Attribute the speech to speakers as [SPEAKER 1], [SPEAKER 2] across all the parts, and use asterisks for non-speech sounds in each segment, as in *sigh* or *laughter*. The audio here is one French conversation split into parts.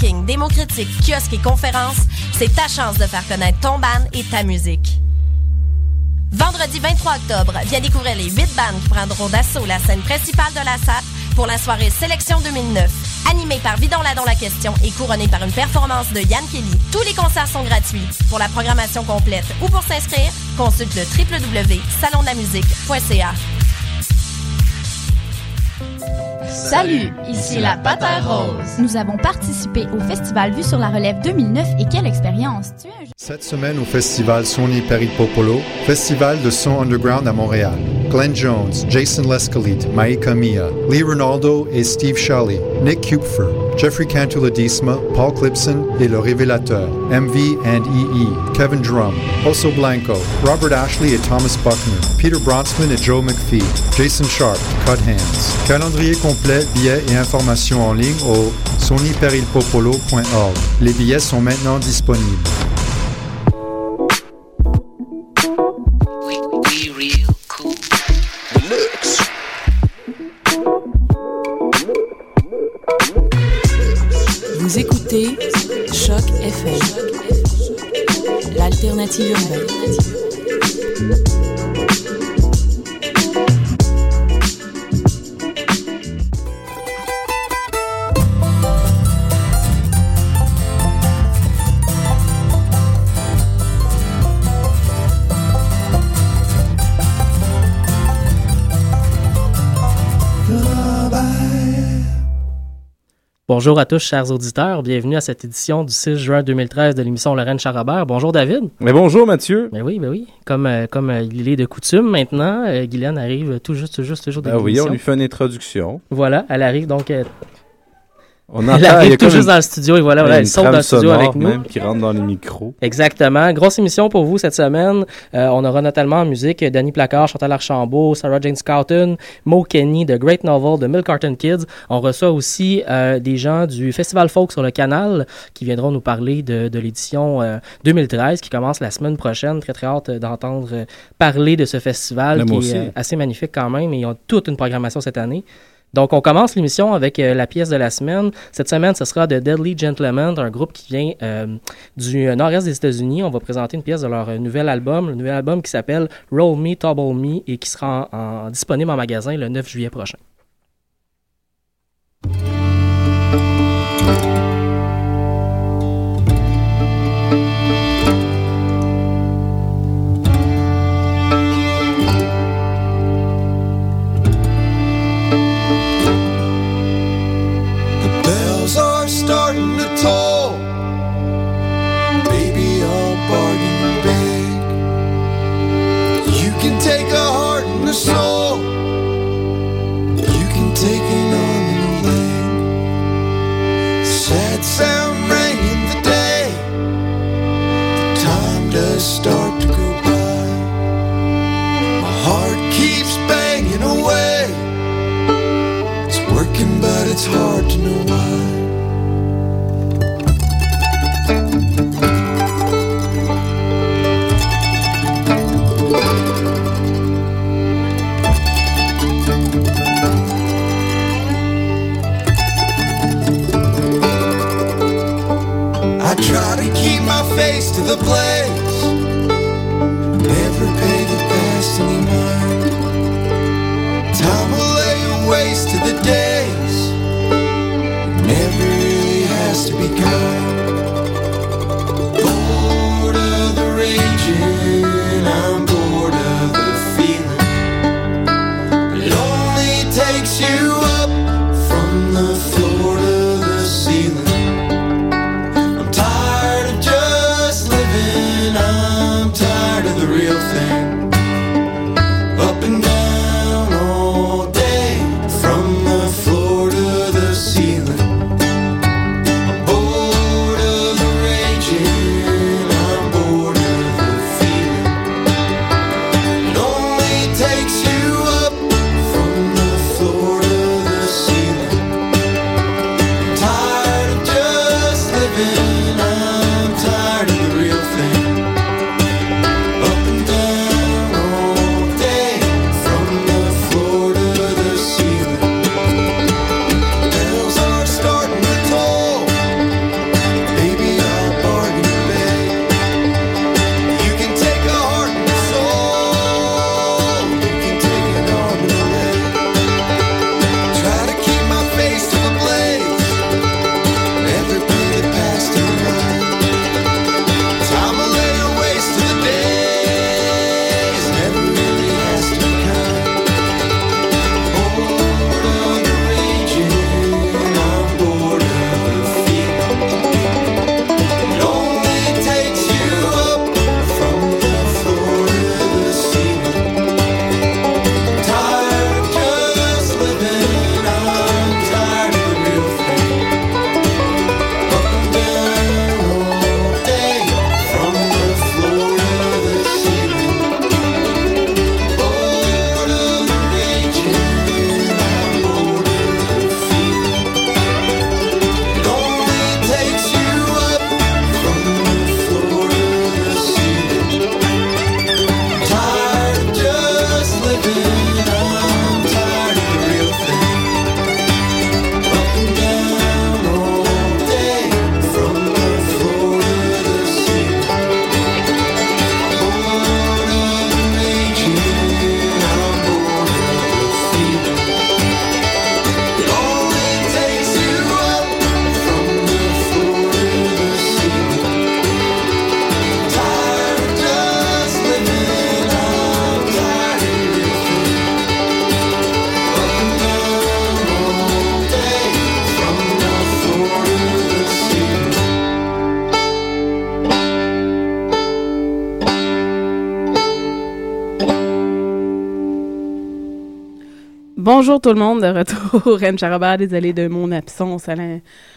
[SPEAKER 1] booking, démo critiques, kiosques et conférences, c'est ta chance de faire connaître ton band et ta musique. Vendredi 23 octobre, viens découvrir les 8 bandes qui prendront d'assaut la scène principale de la SAP pour la soirée Sélection 2009. Animée par Vidon Ladon La Question et couronnée par une performance de Yann Kelly, tous les concerts sont gratuits. Pour la programmation complète ou pour s'inscrire, consulte le www.salondamusique.ca.
[SPEAKER 2] Salut, ici la Patin Rose. Nous avons participé au festival Vue sur la Relève 2009 et quelle expérience! Tu es un
[SPEAKER 3] Cette semaine au festival Sony Peripopolo, festival de son underground à Montréal. Glenn Jones, Jason Lescalite, Maika Mia, Lee Ronaldo et Steve Shelley, Nick Kupfer, Jeffrey Cantuladisma, Paul Clipson et Le Révélateur, MV and EE, Kevin Drum, Oso Blanco, Robert Ashley et Thomas Buckner, Peter Bronsman et Joe McPhee, Jason Sharp, Cut Hands. Calendrier complet, billets et informations en ligne au sonyperilpopolo.org. Les billets sont maintenant disponibles.
[SPEAKER 4] L'alternative urbaine.
[SPEAKER 5] Bonjour à tous, chers auditeurs. Bienvenue à cette édition du 6 juin 2013 de l'émission Lorraine Charabert. Bonjour, David.
[SPEAKER 6] Mais bonjour Mathieu.
[SPEAKER 5] Ben oui, ben oui. Comme, euh, comme euh, il est de coutume maintenant, euh, Guylaine arrive tout juste, tout juste, toujours de
[SPEAKER 6] Ah oui, on lui fait une introduction.
[SPEAKER 5] Voilà, elle arrive donc. Euh,
[SPEAKER 6] On
[SPEAKER 5] elle
[SPEAKER 6] entend, il y
[SPEAKER 5] arrive tout juste
[SPEAKER 6] une-
[SPEAKER 5] dans le studio et voilà, voilà elle saute dans le studio avec nous.
[SPEAKER 6] même qui rentre dans les micros.
[SPEAKER 5] Exactement. Grosse émission pour vous cette semaine. Euh, on aura notamment en musique euh, Danny Placard, Chantal Archambault, Sarah Jane Scouten, Mo Kenny de Great Novel de Milk Carton Kids. On reçoit aussi euh, des gens du Festival Folk sur le canal qui viendront nous parler de, de l'édition euh, 2013 qui commence la semaine prochaine. Très très hâte euh, d'entendre euh, parler de ce festival
[SPEAKER 6] Là,
[SPEAKER 5] qui est euh, assez magnifique quand même et ils ont toute une programmation cette année. Donc, on commence l'émission avec euh, la pièce de la semaine. Cette semaine, ce sera The Deadly Gentlemen, un groupe qui vient euh, du euh, nord-est des États-Unis. On va présenter une pièce de leur nouvel album, le nouvel album qui s'appelle Roll Me, Tobble Me et qui sera en- disponible en magasin le 9 juillet prochain.
[SPEAKER 7] Bonjour tout le monde, de retour. *laughs* Ren Charabert, désolé de mon absence. à la-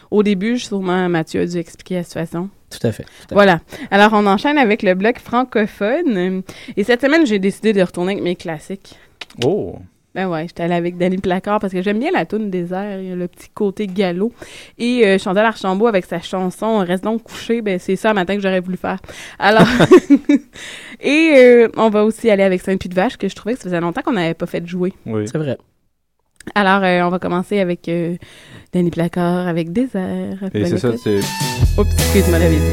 [SPEAKER 7] Au début, sûrement Mathieu a dû expliquer la situation.
[SPEAKER 5] Tout à fait. tout à fait.
[SPEAKER 7] Voilà. Alors, on enchaîne avec le bloc francophone. Et cette semaine, j'ai décidé de retourner avec mes classiques.
[SPEAKER 6] Oh!
[SPEAKER 7] Ben ouais, j'étais allée avec Danny Placard parce que j'aime bien la toune désert, il y a le petit côté galop. Et euh, Chantal Archambault avec sa chanson Reste donc couché, ben c'est ça matin que j'aurais voulu faire. Alors, *laughs* *laughs* et euh, on va aussi aller avec Saint-Puy de Vache que je trouvais que ça faisait longtemps qu'on n'avait pas fait jouer.
[SPEAKER 6] Oui.
[SPEAKER 5] C'est vrai.
[SPEAKER 7] Alors, euh, on va commencer avec euh, Danny Placard avec Désert.
[SPEAKER 6] Et c'est ça, c'est.
[SPEAKER 7] Oups, excuse-moi la visite.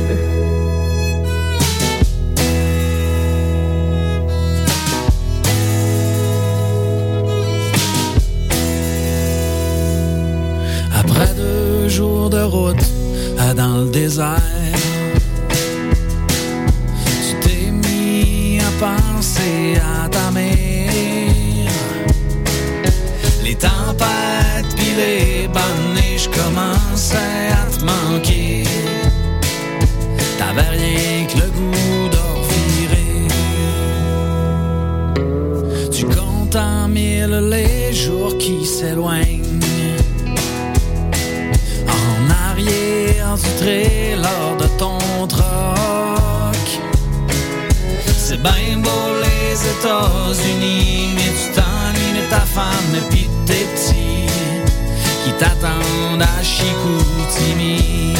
[SPEAKER 8] Après deux jours de route à dans le désert, tu t'es mis à penser à ta mère. Les tempêtes pis les bonnes neiges commençaient à te manquer. T'avais rien que le goût d'en. Tu comptes en mille les jours qui s'éloignent. En arrière du trailer de ton troc C'est bien beau les États-Unis Mais tu de ta femme et puis tes petits Qui t'attendent à Chicoutimi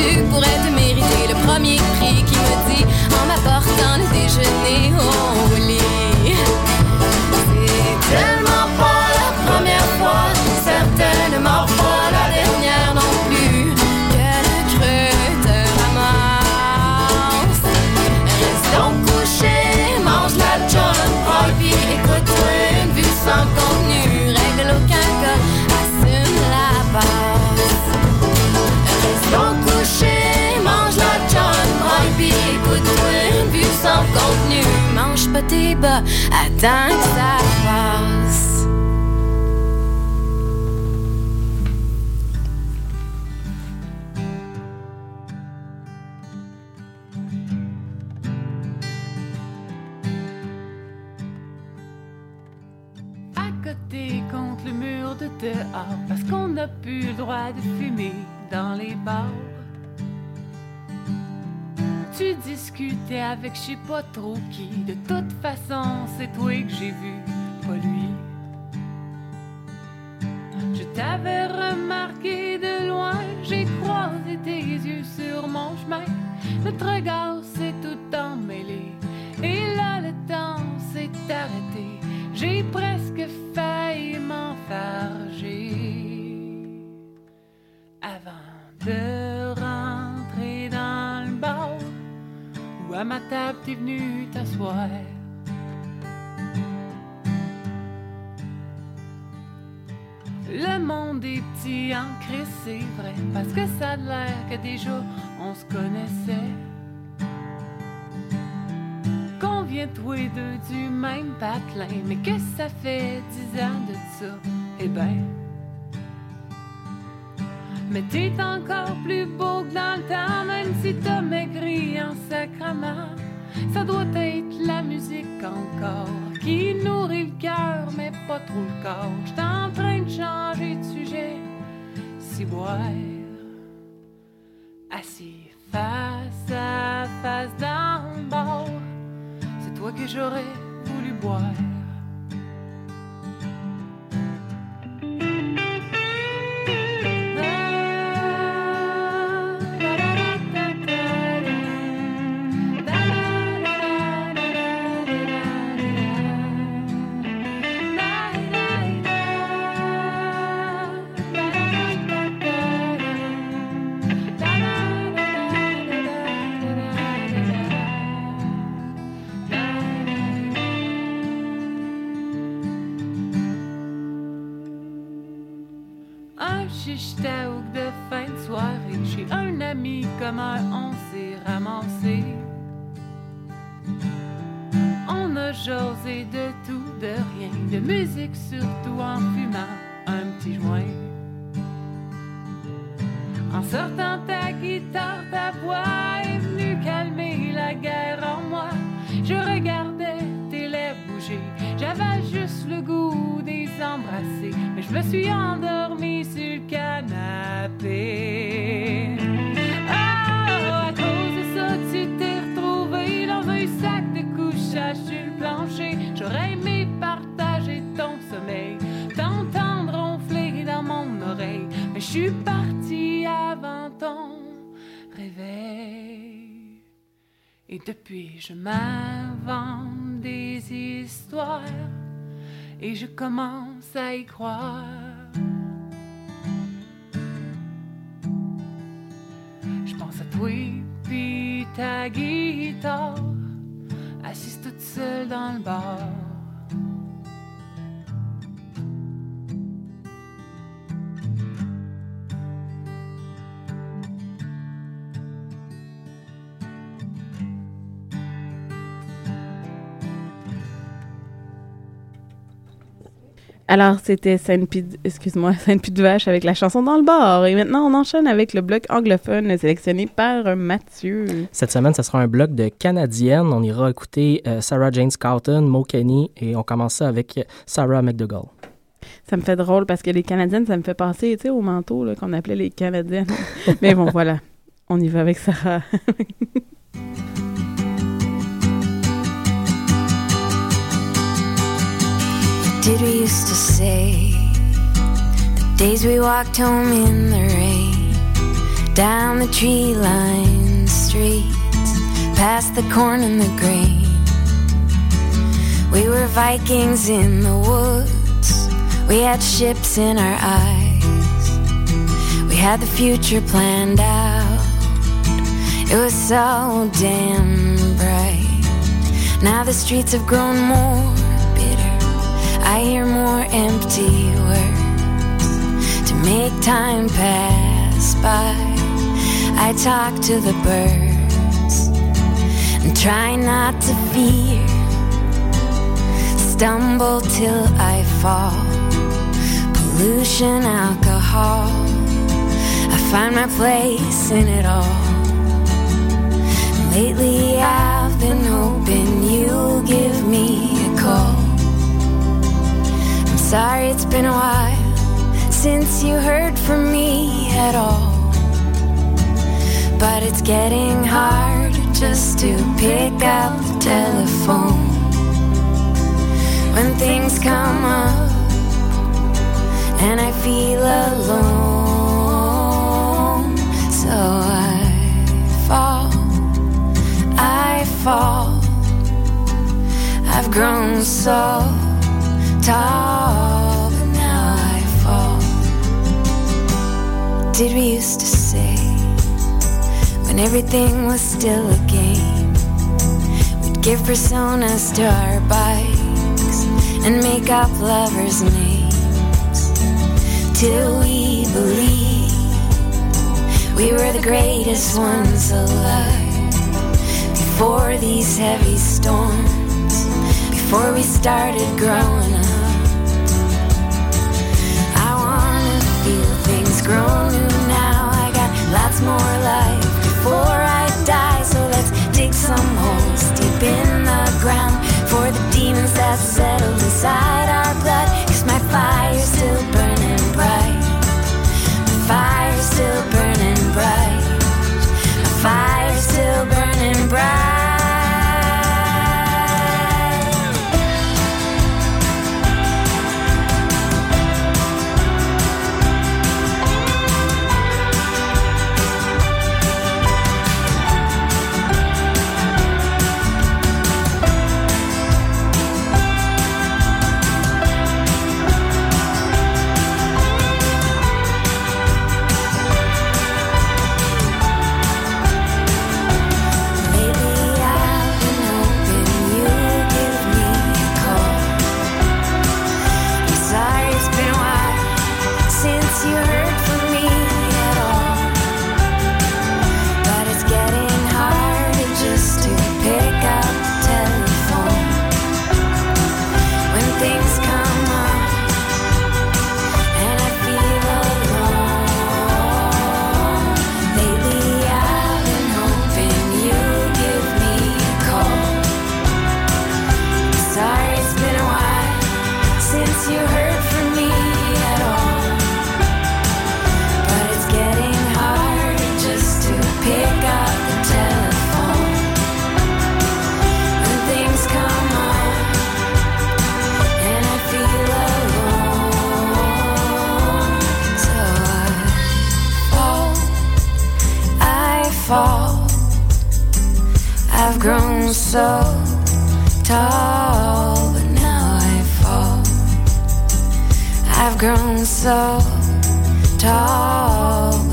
[SPEAKER 8] tu
[SPEAKER 9] pourrais te mériter le premier pas tes bas, attends que
[SPEAKER 10] à côté contre le mur de dehors parce qu'on n'a plus le droit de fumer dans les bars. Tu discutais avec je sais pas trop qui, de toute façon c'est toi que j'ai vu, pas lui. Je t'avais remarqué de loin, j'ai croisé tes yeux sur mon chemin. Notre regard à ma table t'es venu t'asseoir. Le monde est petit en crise, c'est vrai, parce que ça a l'air que déjà on se connaissait. Qu'on vient tous les deux du même patelin, mais que ça fait dix ans de ça, eh ben. Mais t'es encore plus beau que dans le temps, même si t'as maigri en sacrament. Ça doit être la musique encore qui nourrit le cœur, mais pas trop le corps. J'suis en train de changer de sujet, si boire. Assis face à face le bord, c'est toi que j'aurais voulu boire. On s'est ramassé. On a jasé de tout, de rien, de musique surtout en fumant un petit joint. En sortant ta guitare, ta voix est venue calmer la guerre en moi. Je regardais tes lèvres bouger, j'avais juste le goût des embrasser, mais je me suis endormie sur le canapé. sur le plancher. J'aurais aimé partager ton sommeil, t'entendre ronfler dans mon oreille. Mais je suis partie avant ton réveil. Et depuis, je m'invente des histoires et je commence à y croire. Je pense à toi puis ta guitare assise toute seule dans le bar.
[SPEAKER 7] Alors, c'était Sainte-Pie, excuse-moi, *laughs* Sainte-Pie de Vache avec la chanson dans le bar. Et maintenant, on enchaîne avec le bloc anglophone sélectionné par Mathieu.
[SPEAKER 5] Cette semaine, ce sera un bloc de canadiennes. On ira écouter euh, Sarah Jane Scouten, Mo Kenny, et on commence ça avec Sarah McDougall.
[SPEAKER 7] Ça me fait drôle parce que les Canadiennes, ça me fait penser, tu sais, au manteau qu'on appelait les Canadiennes. *laughs* Mais bon, voilà. On y va avec Sarah. *laughs*
[SPEAKER 11] did we used to say? The days we walked home in the rain, down the tree lined streets, past the corn and the grain. We were Vikings in the woods, we had ships in our eyes, we had the future planned out. It was so damn bright. Now the streets have grown more I hear more empty words to make time pass by. I talk to the birds and try not to fear. Stumble till I fall. Pollution, alcohol. I find my place in it all. Lately, I've been hoping you'll give me Sorry it's been a while since you heard from me at all. But it's getting hard just to pick up the telephone when things come up and I feel alone. So I fall, I fall. I've grown so tall, but now I fall. Did we used to say when everything was still a game? We'd give personas to our bikes and make up lovers' names till we believe we were the greatest ones alive before these heavy storms, before we started growing up. Things grow new now. I got lots more life before I die. So let's dig some holes deep in the ground for the demons that settled inside our blood. Cause my fire's still burning bright. My fire's still burning bright. My fire's still burning bright. fall. I've grown so tall, but now I fall. I've grown so tall.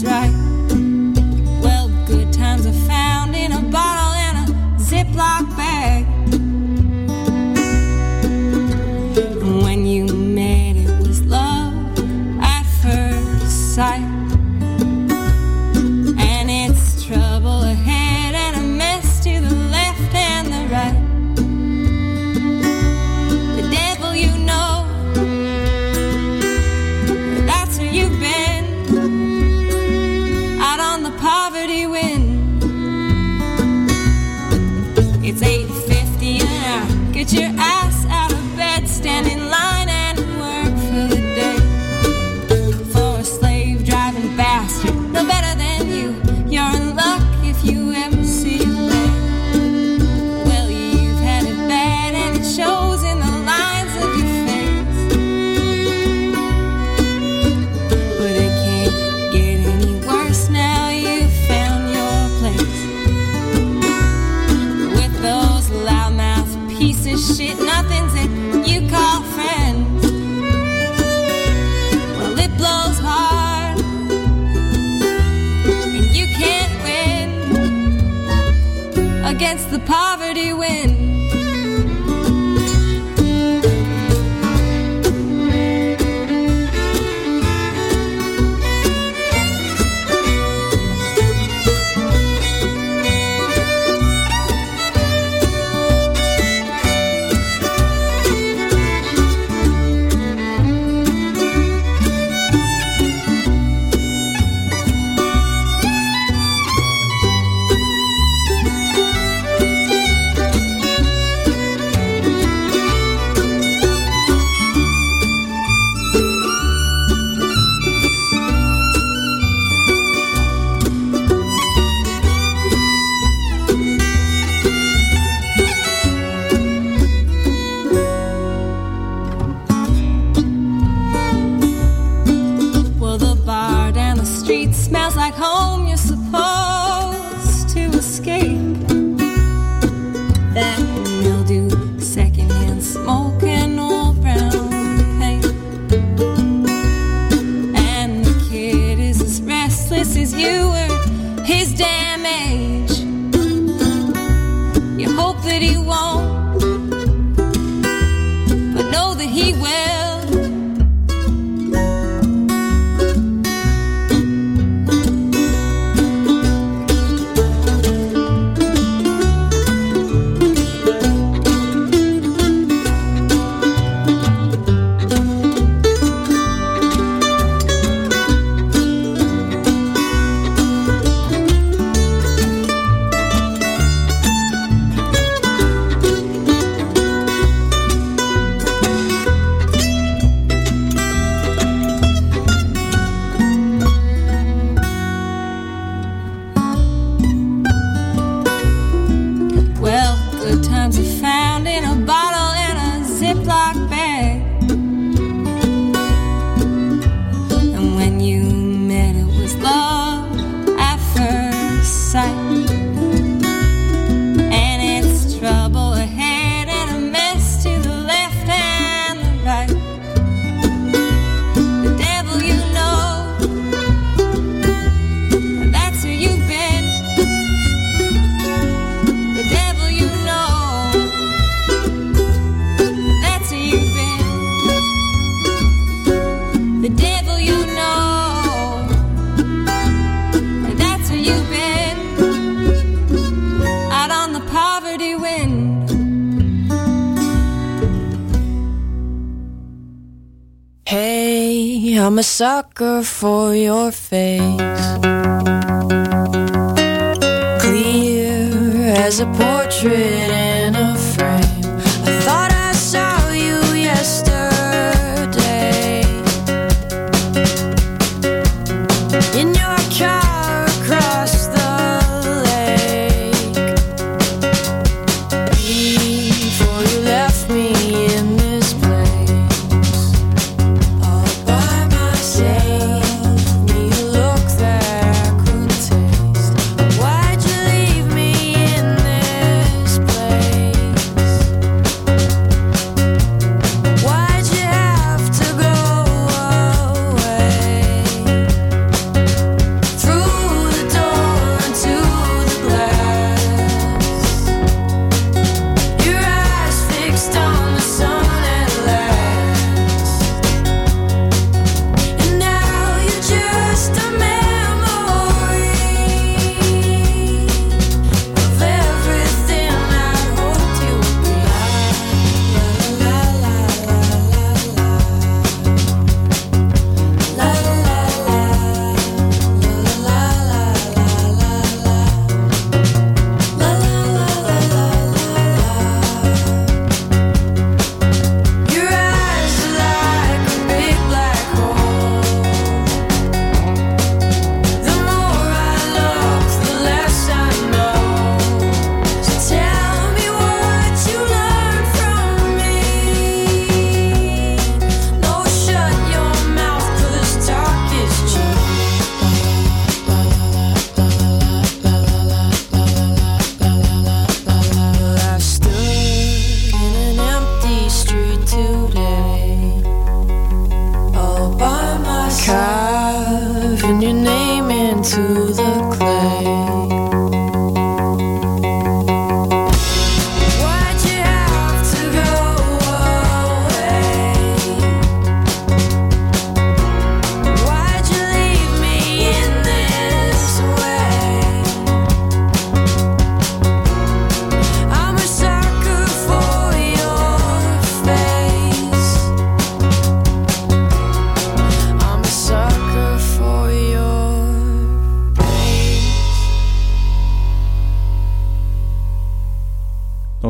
[SPEAKER 12] it's right. For your face.
[SPEAKER 13] Clear as a portrait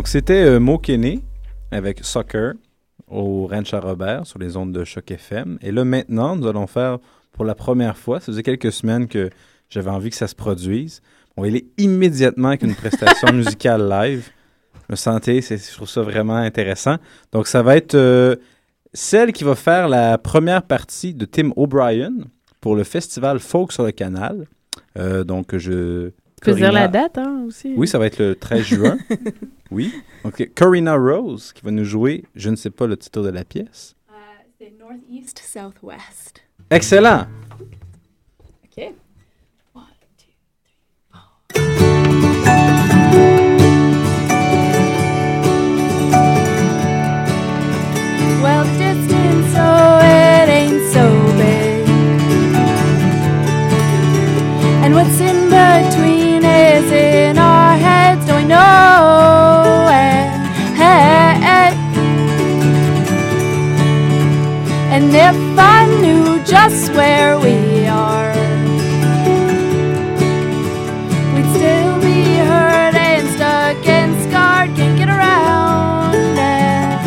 [SPEAKER 6] Donc, c'était euh, Mo Kenny avec Soccer au Ranch à Robert sur les ondes de Choc FM. Et là, maintenant, nous allons faire pour la première fois, ça faisait quelques semaines que j'avais envie que ça se produise. On aller immédiatement avec une prestation *laughs* musicale live. Je me sentais, je trouve ça vraiment intéressant. Donc, ça va être euh, celle qui va faire la première partie de Tim O'Brien pour le festival Folk sur le Canal. Euh, donc, je.
[SPEAKER 7] Tu peux dire la date, hein, aussi.
[SPEAKER 6] Oui, ça va être le 13 juin. *laughs* oui. Donc, Corina Rose qui va nous jouer, je ne sais pas le titre de la pièce.
[SPEAKER 14] C'est Northeast Southwest.
[SPEAKER 6] Excellent!
[SPEAKER 14] OK.
[SPEAKER 15] Well, the distance, oh, it ain't so big. And what's in between is in our heads, don't we know it? And if I knew just where we are, we'd still be hurt and stuck and scarred, can't get around it.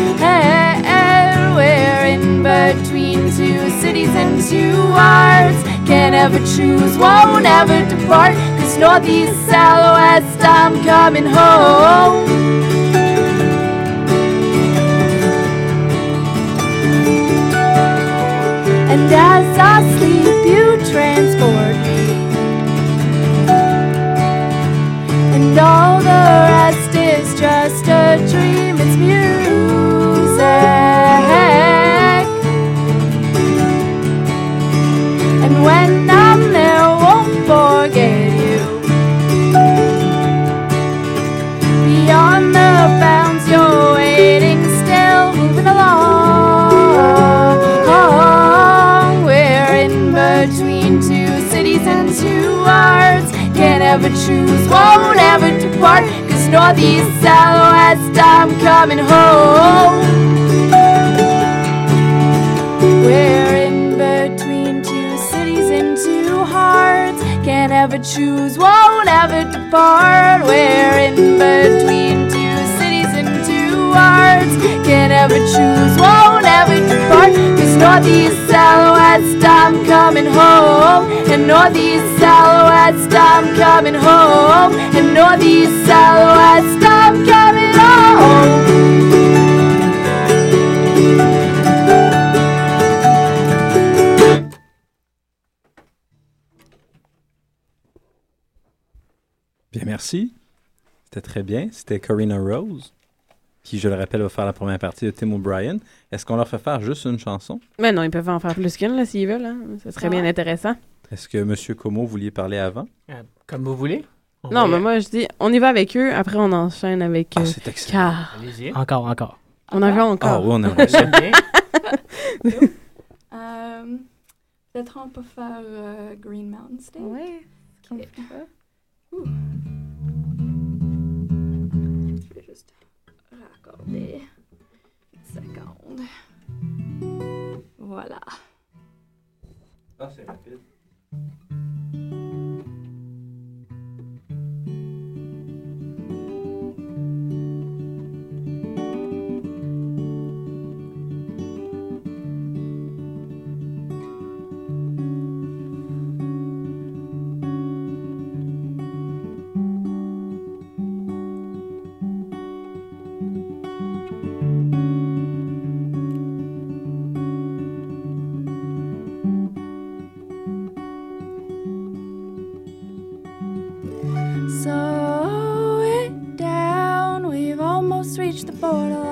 [SPEAKER 15] We're in between two cities and two hearts. Can't ever choose, won't ever depart. Cause northeast, southwest, I'm coming home. And as I sleep, you transport me. And all the rest is just a dream, it's music. And when ever choose, won't ever depart. Cause northeast, southwest, I'm coming home. We're in between two cities and two hearts. Can't ever choose, won't ever depart. We're in between
[SPEAKER 9] hearts. Can't ever choose, won't ever depart. Cause northeast, southwest, I'm coming home. And northeast, southwest, I'm coming home. And northeast, southwest, I'm coming home.
[SPEAKER 6] Bien, merci. C'était très bien. C'était Corina Rose, qui, je le rappelle, va faire la première partie de Tim O'Brien. Est-ce qu'on leur fait faire juste une chanson?
[SPEAKER 15] Mais non, ils peuvent en faire plus qu'une, là, s'ils veulent. Hein. Ça serait bien intéressant.
[SPEAKER 6] Est-ce que M. Como vouliez parler avant?
[SPEAKER 5] Euh, Comme vous voulez. On
[SPEAKER 15] Non, mais moi, je dis, on y va avec eux, après on enchaîne avec...
[SPEAKER 6] Ah,
[SPEAKER 15] euh,
[SPEAKER 6] c'est excellent.
[SPEAKER 15] Car...
[SPEAKER 5] Allez-y. Encore, encore.
[SPEAKER 15] On en veut encore.
[SPEAKER 6] Ah oui, on aimerait ça. *laughs*
[SPEAKER 14] Euh, Peut-être on peut faire euh, Green Mountain State. Ouh. Raccorder une seconde. Voilà.
[SPEAKER 6] Ah, c'est rapide.
[SPEAKER 9] the
[SPEAKER 15] border.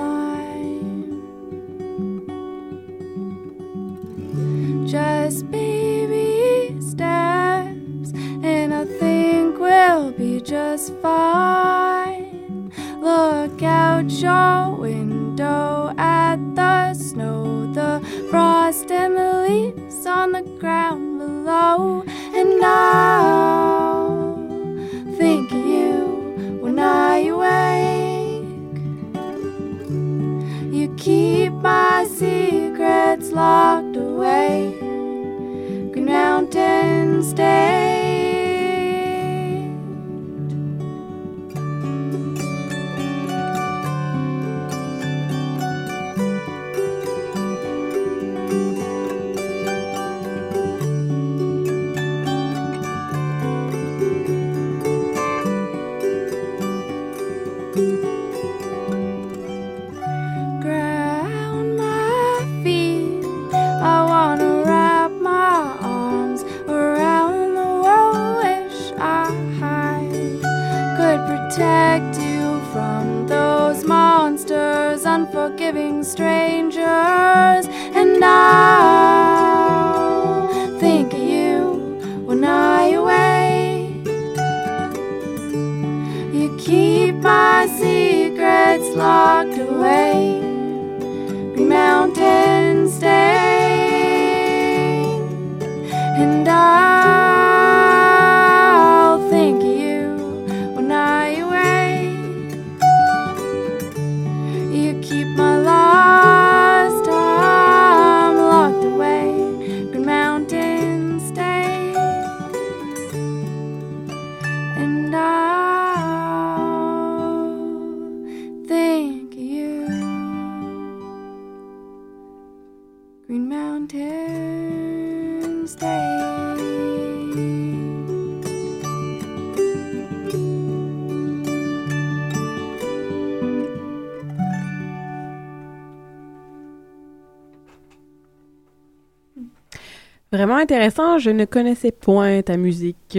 [SPEAKER 15] Intéressant, je ne connaissais point ta musique. *laughs*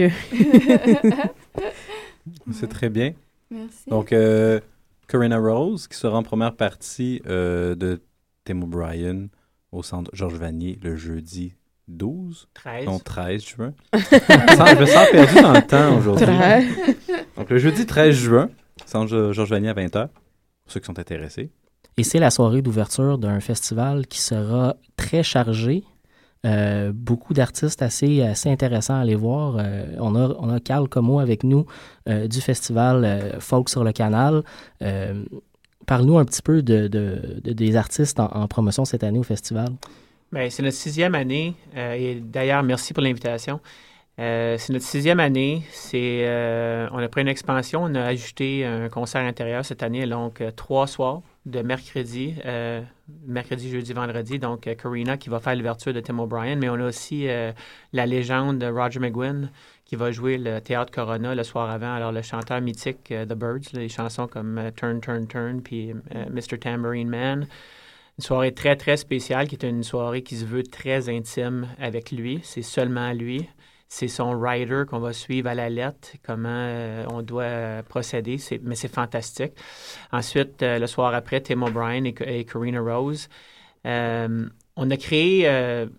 [SPEAKER 6] C'est très bien.
[SPEAKER 14] Merci.
[SPEAKER 6] Donc, euh, Corinna Rose, qui sera en première partie euh, de Tim O'Brien au centre Georges Vanier le jeudi 12.
[SPEAKER 5] 13.
[SPEAKER 6] Non, 13 juin. *laughs* je me sens perdu dans le temps aujourd'hui. Donc, le jeudi 13 juin, centre Georges Vanier à 20h, pour ceux qui sont intéressés.
[SPEAKER 5] Et c'est la soirée d'ouverture d'un festival qui sera très chargé. Euh, beaucoup d'artistes assez, assez intéressants à aller voir. Euh, on, a, on a Carl Como avec nous euh, du festival Folk sur le canal. Parle-nous un petit peu de, de- de- des artistes en, promotion cette année au festival.
[SPEAKER 16] Ben, c'est notre sixième année. et d'ailleurs, merci pour l'invitation. Euh, c'est notre sixième année. Euh, on a pris une expansion. On a ajouté un concert intérieur cette année, donc euh, trois soirs de mercredi, mercredi, jeudi, vendredi. Donc, Karina qui va faire l'ouverture de Tim O'Brien, mais on a aussi la légende de Roger McGuinn qui va jouer le théâtre Corona le soir avant. Alors, le chanteur mythique The Birds, les chansons comme Turn, Turn, Turn, puis Mr. Tambourine Man. Une soirée très, très spéciale qui est une soirée qui se veut très intime avec lui. C'est seulement lui. C'est son rider qu'on va suivre à la lettre, comment euh, on doit euh, procéder. Mais c'est fantastique. Ensuite, euh, le soir après, Tim O'Brien et, et Karina Rose. Euh, on a créé,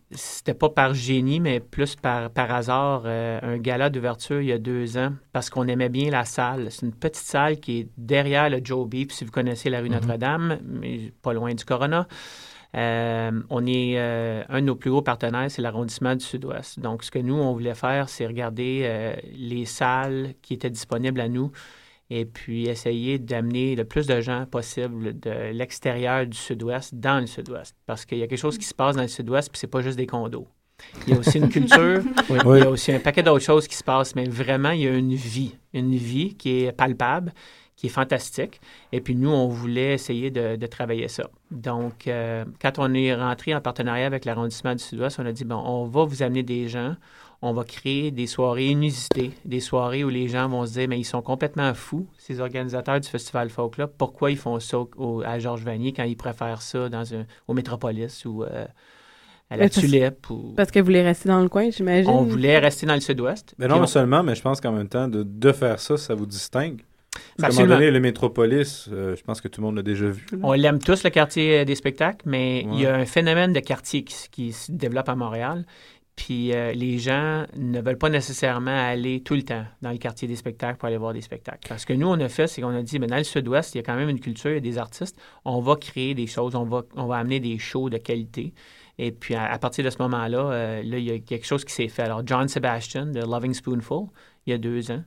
[SPEAKER 16] c'était pas par génie, mais plus par, par hasard, un gala d'ouverture il y a deux ans parce qu'on aimait bien la salle. C'est une petite salle qui est derrière le Joe Beef, si vous connaissez la rue
[SPEAKER 5] Mhm.
[SPEAKER 16] Notre-Dame, mais pas loin du Corona. Euh, on est euh, un de nos plus gros partenaires, c'est l'arrondissement du Sud-Ouest. Donc, ce que nous, on voulait faire, c'est regarder euh, les salles qui étaient disponibles à nous et puis essayer d'amener le plus de gens possible de l'extérieur du Sud-Ouest dans le Sud-Ouest. Parce qu'il y a quelque chose qui se passe dans le Sud-Ouest, puis c'est pas juste des condos. Il y a aussi une culture, *laughs*
[SPEAKER 5] Oui.
[SPEAKER 16] il y a aussi un paquet d'autres choses qui se passent, mais vraiment, il y a une vie, une vie qui est palpable, qui est fantastique. Et puis nous, on voulait essayer de, de travailler ça. Donc, euh, quand on est rentré en partenariat avec l'arrondissement du Sud-Ouest, on a dit, bon, on va vous amener des gens, on va créer des soirées inusitées, des soirées où les gens vont se dire, mais ils sont complètement fous, ces organisateurs du Festival Folk-là. Pourquoi ils font ça au- à Georges Vanier quand ils préfèrent ça dans un, au Métropolis ou euh, à la
[SPEAKER 7] parce-
[SPEAKER 16] Tulipe? Ou...
[SPEAKER 7] Parce que vous voulez rester dans le coin, j'imagine.
[SPEAKER 16] On voulait rester dans le Sud-Ouest.
[SPEAKER 6] Mais non
[SPEAKER 16] on-
[SPEAKER 6] seulement, mais je pense qu'en même temps, de, de faire ça, ça vous distingue. Qu'à un moment donné, le Métropolis, euh, je pense que tout le monde l'a déjà vu. là.
[SPEAKER 16] On l'aime tous, le quartier euh, des spectacles, mais il y a un phénomène de quartier qui, se développe à Montréal. Puis euh, les gens ne veulent pas nécessairement aller tout le temps dans le quartier des spectacles pour aller voir des spectacles. Parce que nous, on a fait, c'est qu'on a dit, mais dans le sud-ouest, il y a quand même une culture, il y a des artistes. On va créer des choses, on va, on va amener des shows de qualité. Et puis à, à partir de ce moment-là, euh, là, il y a quelque chose qui s'est fait. Alors, John Sebastian de Loving Spoonful, il y a deux ans,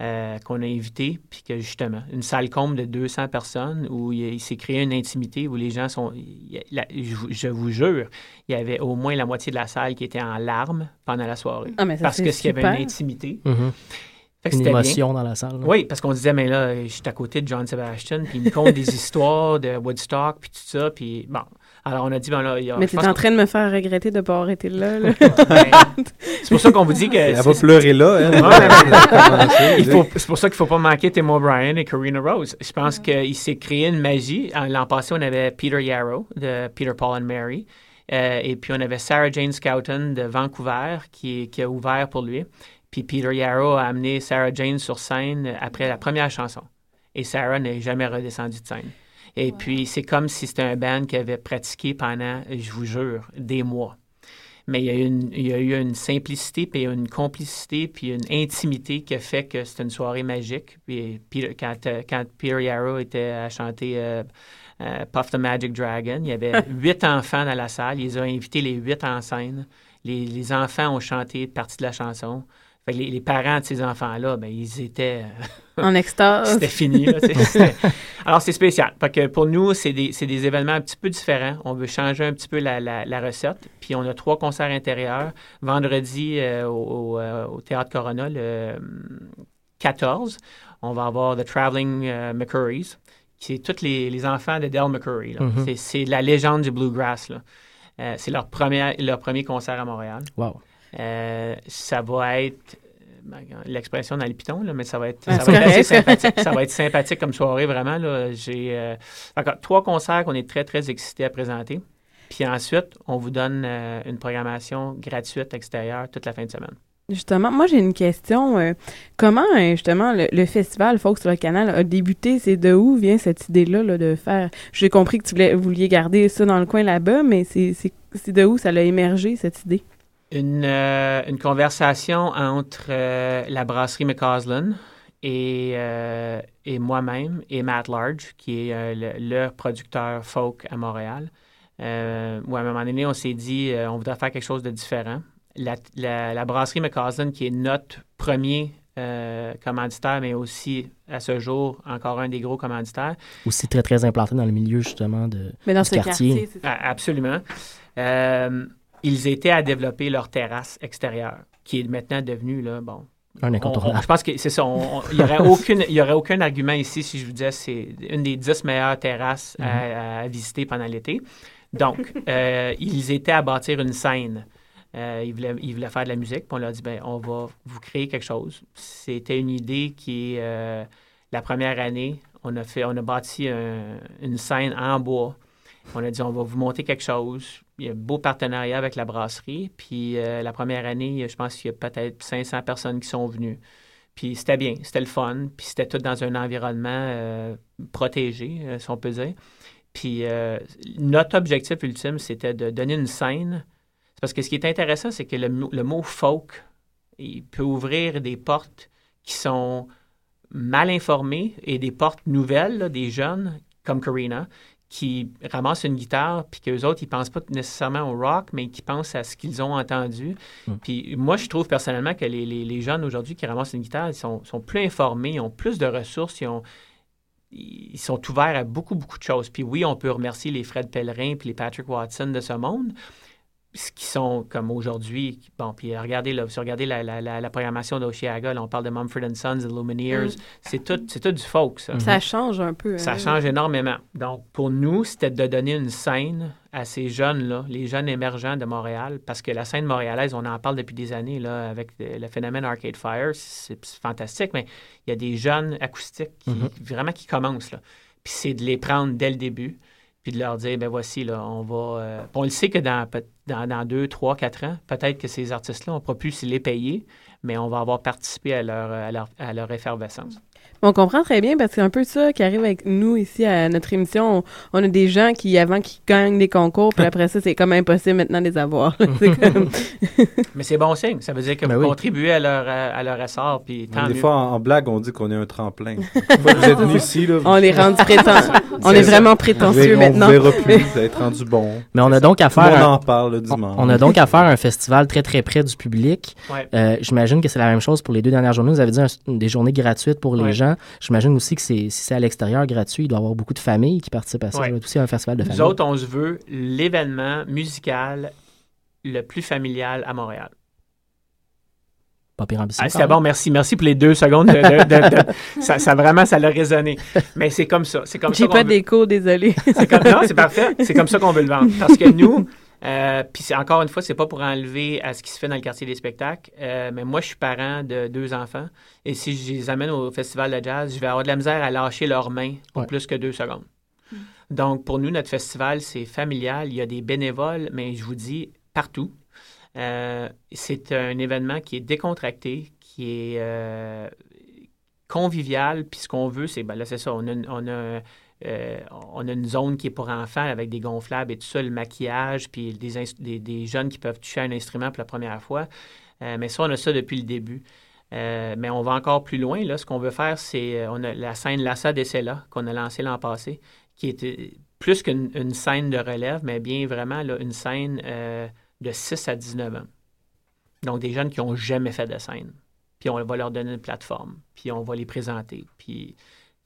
[SPEAKER 16] euh, qu'on a invité, puis que justement, une salle comble de 200 personnes où il, il s'est créé une intimité où les gens sont. il la- je, vous- je vous jure, il y avait au moins la moitié de la salle qui était en larmes pendant la soirée.
[SPEAKER 7] Ah, mais ça,
[SPEAKER 16] parce que qu'il y avait une intimité.
[SPEAKER 5] Mhm.
[SPEAKER 16] Fait que
[SPEAKER 5] Une
[SPEAKER 16] bien.
[SPEAKER 5] émotion dans la salle. là.
[SPEAKER 16] Oui, parce qu'on disait, mais là, je suis à côté de John Sebastian, puis il me conte des *laughs* histoires de Woodstock, puis tout ça, puis bon. Alors, on a dit, ben là, il y a-
[SPEAKER 7] Mais
[SPEAKER 16] je
[SPEAKER 7] tu
[SPEAKER 16] pense
[SPEAKER 7] es en train de me faire regretter de ne pas avoir été là. là. *laughs*
[SPEAKER 16] c'est pour ça qu'on vous dit que.
[SPEAKER 6] Elle va pleurer là,
[SPEAKER 16] faut- c'est pour ça qu'il ne faut pas manquer Tim O'Brien et Karina Rose. Je pense qu'il s'est créé une magie. En- L'an passé, on avait Peter Yarrow de Peter, Paul and Mary. Euh, et puis, on avait Sarah Jane Scouten de Vancouver qui, qui a ouvert pour lui. Puis, Peter Yarrow a amené Sarah Jane sur scène après la première chanson. Et Sarah n'est jamais redescendue de scène. Et puis, c'est comme si c'était un band qui avait pratiqué pendant, je vous jure, des mois. Mais il y a eu une, il y a eu une simplicité, puis une complicité, puis une intimité qui a fait que c'était une soirée magique. Puis Peter- quand, euh, quand Peter Yarrow était à chanter euh, euh, Puff the Magic Dragon, il y avait *laughs* huit enfants dans la salle. Il les a invités les huit en scène. Les, les enfants ont chanté partie de la chanson. Fait que les, les parents de ces enfants-là, ben, ils étaient... euh,
[SPEAKER 7] En extase. *laughs*
[SPEAKER 16] C'était fini. là, Alors, c'est spécial. Fait que pour nous, c'est des, c'est des événements un petit peu différents. On veut changer un petit peu la, la- la recette. Puis, on a trois concerts intérieurs. Vendredi, euh, au, au, euh, au Théâtre Corona, le hum, 14, on va avoir The Traveling euh, McCurrys, qui est tous les, les enfants de Del McCurry. là.
[SPEAKER 5] Mhm.
[SPEAKER 16] C'est- C'est la légende du bluegrass. là. Euh, c'est leur premier, leur premier concert à Montréal.
[SPEAKER 5] Wow.
[SPEAKER 16] Euh, ça va être ben, l'expression dans le piton, là, mais ça va être,
[SPEAKER 7] Ah,
[SPEAKER 16] ça
[SPEAKER 7] c'est
[SPEAKER 16] va être assez
[SPEAKER 7] correct.
[SPEAKER 16] sympathique. ça va être sympathique comme soirée, vraiment. Là. J'ai euh, trois concerts qu'on est très, très excités à présenter. Puis ensuite, on vous donne euh, une programmation gratuite extérieure toute la fin de semaine.
[SPEAKER 7] Justement, moi j'ai une question. euh, comment euh, justement le, le festival Folk sur le canal a débuté? C'est de où vient cette idée-là là, de faire? J'ai compris que tu voulais, vouliez garder ça dans le coin là-bas, mais c'est de où ça a émergé cette idée?
[SPEAKER 16] Une, euh, une conversation entre euh, la brasserie McCausland et, euh, et moi-même et Matt Large, qui est euh, le, leur producteur folk à Montréal. Euh, où à un moment donné, on s'est dit euh, on voudrait faire quelque chose de différent. La, la- la brasserie McCausland, qui est notre premier euh, commanditaire, mais aussi à ce jour encore un des gros commanditaires,
[SPEAKER 5] Aussi très, très implanté dans le milieu, justement, de,
[SPEAKER 7] Mais dans
[SPEAKER 5] du
[SPEAKER 7] ce
[SPEAKER 5] quartier.
[SPEAKER 7] quartier, c'est ça.
[SPEAKER 16] ah, Absolument. Euh, ils étaient à développer leur terrasse extérieure. qui est maintenant devenu, là, bon,
[SPEAKER 5] Un
[SPEAKER 16] on-
[SPEAKER 5] incontournable.
[SPEAKER 16] on- je pense que c'est ça. Il n'y aurait, *laughs* aucune- il y aurait aucun argument ici si je vous disais c'est une des dix meilleures terrasses à, à visiter pendant l'été. Donc, euh, ils étaient à bâtir une scène. Euh, ils, voulaient, ils voulaient faire de la musique. Puis on leur a dit ben, on va vous créer quelque chose. C'était une idée qui euh, la première année. On a, fait, on a bâti un- une scène en bois. On a dit, on va vous monter quelque chose. Il y a un beau partenariat avec la brasserie. Puis euh, la première année, je pense qu'il y a peut-être 500 personnes qui sont venues. Puis c'était bien, c'était le fun. Puis c'était tout dans un environnement euh, protégé, euh, si on peut dire. Puis notre objectif ultime, c'était de donner une scène. Parce que ce qui est intéressant, c'est que le, mot- folk, il peut ouvrir des portes qui sont mal informés et des portes nouvelles, des jeunes comme Karina, qui ramassent une guitare, puis qu'eux autres, ils pensent pas nécessairement au rock, mais qui pensent à ce qu'ils ont entendu. Puis moi, je trouve personnellement que les, les- les jeunes aujourd'hui qui ramassent une guitare, ils sont, sont plus informés, ils ont plus de ressources, ils, ont, ils sont ouverts à beaucoup, beaucoup de choses. Puis oui, on peut remercier les Fred Pellerin puis les Patrick Watson de ce monde, ce qui sont comme aujourd'hui. Bon, puis regardez, là, si vous regardez la, la, la, la programmation d'Oshiaga, on parle de Mumford Sons, the Lumineers,
[SPEAKER 7] Mm.
[SPEAKER 16] c'est tout, c'est tout du folk, ça.
[SPEAKER 7] Ça change un peu.
[SPEAKER 16] Ça
[SPEAKER 7] hein.
[SPEAKER 16] change énormément. Donc, pour nous, c'était de donner une scène à ces jeunes-là, les jeunes émergents de Montréal, parce que la scène montréalaise, on en parle depuis des années, là, avec le, phénomène Arcade Fire, c'est fantastique, mais il y a des jeunes acoustiques qui,
[SPEAKER 5] Mhm.
[SPEAKER 16] vraiment qui commencent, là. Puis c'est de les prendre dès le début, puis de leur dire, ben voici, là, on va... euh, on le sait que dans, dans, deux, trois, quatre ans, peut-être que ces artistes-là, on ne pourra plus les payer, mais on va avoir participé à leur effervescence.
[SPEAKER 7] On comprend très bien parce que c'est un peu ça qui arrive avec nous ici à notre émission. On, on a des gens qui, avant, qui gagnent des concours, puis *laughs* après ça, c'est comme impossible maintenant de les avoir. *laughs* Comme... *laughs*
[SPEAKER 16] Mais c'est bon signe. Ça veut dire que
[SPEAKER 6] Ben
[SPEAKER 16] vous
[SPEAKER 6] oui.
[SPEAKER 16] contribuez à leur, à leur essor, puis tant
[SPEAKER 6] des
[SPEAKER 16] mieux.
[SPEAKER 6] fois, en, en blague, on dit qu'on est un tremplin. vous êtes venus ici, là.
[SPEAKER 7] On est rendu prétentieux. On est
[SPEAKER 6] ça.
[SPEAKER 7] vraiment prétentieux
[SPEAKER 6] On
[SPEAKER 7] maintenant.
[SPEAKER 6] vous verra plus, vous rendu bon.
[SPEAKER 5] Mais on a donc à faire. un-
[SPEAKER 6] en parle le dimanche.
[SPEAKER 5] On a donc à faire un festival très très près du public.
[SPEAKER 16] Ouais.
[SPEAKER 5] Euh, J'imagine que c'est la même chose pour les deux dernières journées. Vous avez dit un- des journées gratuites pour les
[SPEAKER 16] Ouais.
[SPEAKER 5] gens. J'imagine aussi que c'est, si c'est à l'extérieur gratuit, il doit y avoir beaucoup de familles qui participent à ça.
[SPEAKER 16] Ouais.
[SPEAKER 5] Doit être aussi un festival de
[SPEAKER 16] Nous
[SPEAKER 5] famille.
[SPEAKER 16] autres, on se veut l'événement musical le plus familial à Montréal.
[SPEAKER 5] Pas pire ambitieux.
[SPEAKER 16] Ah,
[SPEAKER 5] même.
[SPEAKER 16] bon, merci. Merci pour les deux secondes. de- de- de- de- *laughs* ça, ça vraiment, ça l'a résonné. Mais c'est comme ça. C'est comme ça
[SPEAKER 7] J'ai pas d'écho, désolé.
[SPEAKER 16] C'est comme, non, c'est parfait. C'est comme ça qu'on veut le vendre. Parce que nous, euh, puis c'est- encore une fois, c'est pas pour enlever à ce qui se fait dans le quartier des spectacles, euh, mais moi, je suis parent de deux enfants. Et si je les amène au festival de jazz, je vais avoir de la misère à lâcher leurs mains pour
[SPEAKER 5] Ouais.
[SPEAKER 16] plus que deux secondes. Donc, pour nous, notre festival, c'est familial. Il y a des bénévoles, mais je vous dis, partout. Euh, c'est un événement qui est décontracté, qui est euh, convivial. Puis ce qu'on veut, c'est, ben là, c'est ça, on a, on a, euh, on a une zone qui est pour enfants avec des gonflables et tout ça, le maquillage, puis des, des, jeunes qui peuvent toucher un instrument pour la première fois. Euh, mais ça, on a ça depuis le début. Euh, mais on va encore plus loin. Là. Ce qu'on veut faire, c'est on a la scène Lassa Decella qu'on a lancée l'an passé, qui était plus qu'une une scène de relève, mais bien vraiment là, une scène de 6 à 19 ans. Donc des jeunes qui n'ont jamais fait de scène. Puis on va leur donner une plateforme, puis on va les présenter. Puis,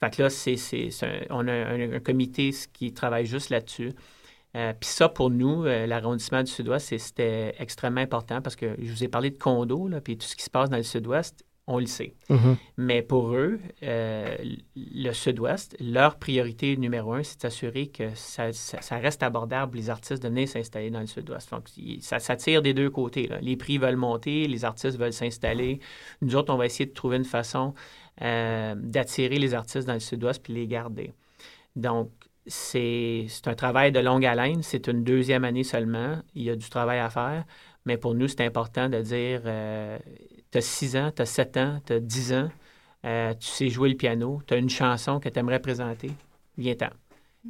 [SPEAKER 16] fait que là, c'est, un- on a un, comité qui travaille juste là-dessus. Euh, puis ça, pour nous, euh, l'arrondissement du Sud-Ouest, c'était extrêmement important parce que je vous ai parlé de condos, puis tout ce qui se passe dans le Sud-Ouest, on le sait.
[SPEAKER 5] Mhm.
[SPEAKER 16] Mais pour eux, euh, le Sud-Ouest, leur priorité numéro un, c'est de s'assurer que ça, ça- ça reste abordable pour les artistes de venir s'installer dans le Sud-Ouest. Donc, ça, ça tire des deux côtés. là. Les prix veulent monter, les artistes veulent s'installer. Nous autres, on va essayer de trouver une façon euh, d'attirer les artistes dans le Sud-Ouest puis les garder. Donc, c'est c'est un travail de longue haleine. C'est une deuxième année seulement. Il y a du travail à faire. Mais pour nous, c'est important de dire tu as 6 ans, tu as 7 ans, tu as 10 ans, euh, tu sais jouer le piano, tu as une chanson que tu aimerais présenter, viens-t'en.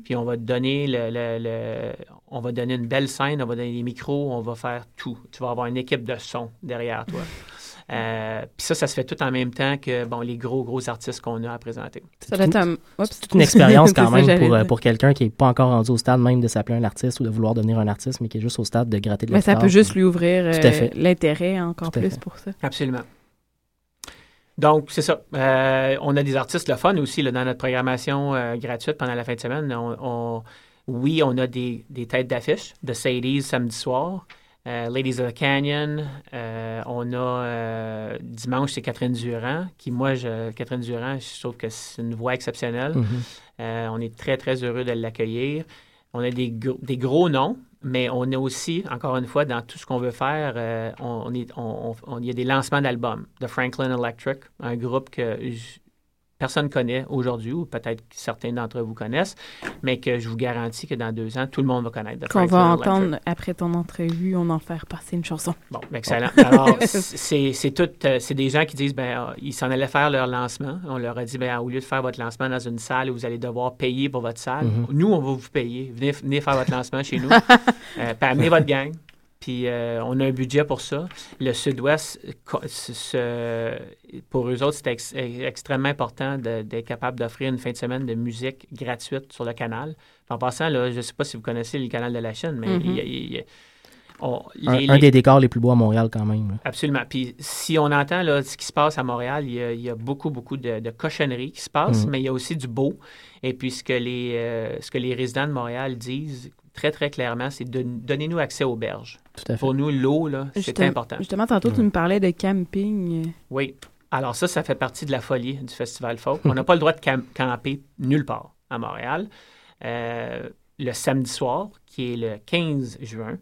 [SPEAKER 16] Puis on va te donner le, le- le- on va donner une belle scène, on va donner des micros, on va faire tout. Tu vas avoir une équipe de son derrière toi. Euh, puis ça, ça se fait tout en même temps que bon, les gros, gros artistes qu'on a à présenter.
[SPEAKER 7] Ça doit être un-.
[SPEAKER 5] C'est toute une expérience *laughs* quand
[SPEAKER 7] ça,
[SPEAKER 5] même pour, euh, pour quelqu'un qui n'est pas encore rendu au stade même de s'appeler un artiste ou de vouloir devenir un artiste, mais qui est juste au stade de gratter de la
[SPEAKER 7] Mais ça peut juste lui ouvrir euh, l'intérêt encore
[SPEAKER 5] Tout
[SPEAKER 7] plus
[SPEAKER 5] fait.
[SPEAKER 7] pour ça.
[SPEAKER 16] Absolument. Donc, c'est ça. Euh, on a des artistes le fun aussi là, dans notre programmation euh, gratuite pendant la fin de semaine. On- on- oui, on a des, des têtes d'affiche de Sadie's samedi soir. Euh, Ladies of the Canyon. Euh, on a euh, dimanche, c'est Catherine Durand, qui, moi, je, Catherine Durand, je trouve que c'est une voix exceptionnelle.
[SPEAKER 5] Mhm.
[SPEAKER 16] On est très, très heureux de l'accueillir. On a des, gros- des gros noms, mais on est aussi, encore une fois, dans tout ce qu'on veut faire, on, on est, on, on- on- il y a des lancements d'albums de Franklin Electric, un groupe que j- personne connaît aujourd'hui, ou peut-être que certains d'entre vous connaissent, mais que je vous garantis que dans deux ans, tout le monde va connaître.
[SPEAKER 7] Qu'on va entendre après ton entrevue, on en faire passer une chanson.
[SPEAKER 16] Bon, ben, excellent. Alors, *laughs* c'est c'est tout, euh, c'est des gens qui disent, ben, euh, ils s'en allaient faire leur lancement. On leur a dit, ben, au lieu de faire votre lancement dans une salle où vous allez devoir payer pour votre salle,
[SPEAKER 5] Mhm.
[SPEAKER 16] nous, on va vous payer. Venez, venez faire votre lancement chez nous. *laughs* Euh, puis amenez votre gang. Puis euh, on a un budget pour ça. Le Sud-Ouest, pour eux autres, c'était ex- extrêmement important de- d'être capable d'offrir une fin de semaine de musique gratuite sur le canal. En passant, là, je ne sais pas si vous connaissez le canal de la chaîne, mais
[SPEAKER 5] Mhm.
[SPEAKER 16] il y a- il y a- on-
[SPEAKER 5] Un,
[SPEAKER 16] les-
[SPEAKER 5] un
[SPEAKER 16] les-
[SPEAKER 5] des décors les plus beaux à Montréal, quand même. là.
[SPEAKER 16] Absolument. Puis si on entend là, ce qui se passe à Montréal, il y a, il y a beaucoup, beaucoup de, de cochonneries qui se passent,
[SPEAKER 5] Mhm.
[SPEAKER 16] mais il y a aussi du beau. Et puis ce que les, euh, ce que les résidents de Montréal disent très, très clairement, c'est de, donnez-nous accès aux berges.
[SPEAKER 5] Tout à fait.
[SPEAKER 16] Pour nous, l'eau, là, c'est important.
[SPEAKER 7] Justement, tantôt, tu me parlais de camping.
[SPEAKER 16] Oui. Alors ça, ça fait partie de la folie du Festival Folk. *laughs* On n'a pas le droit de cam- camper nulle part à Montréal. Euh, le samedi soir, qui est le 15 juin,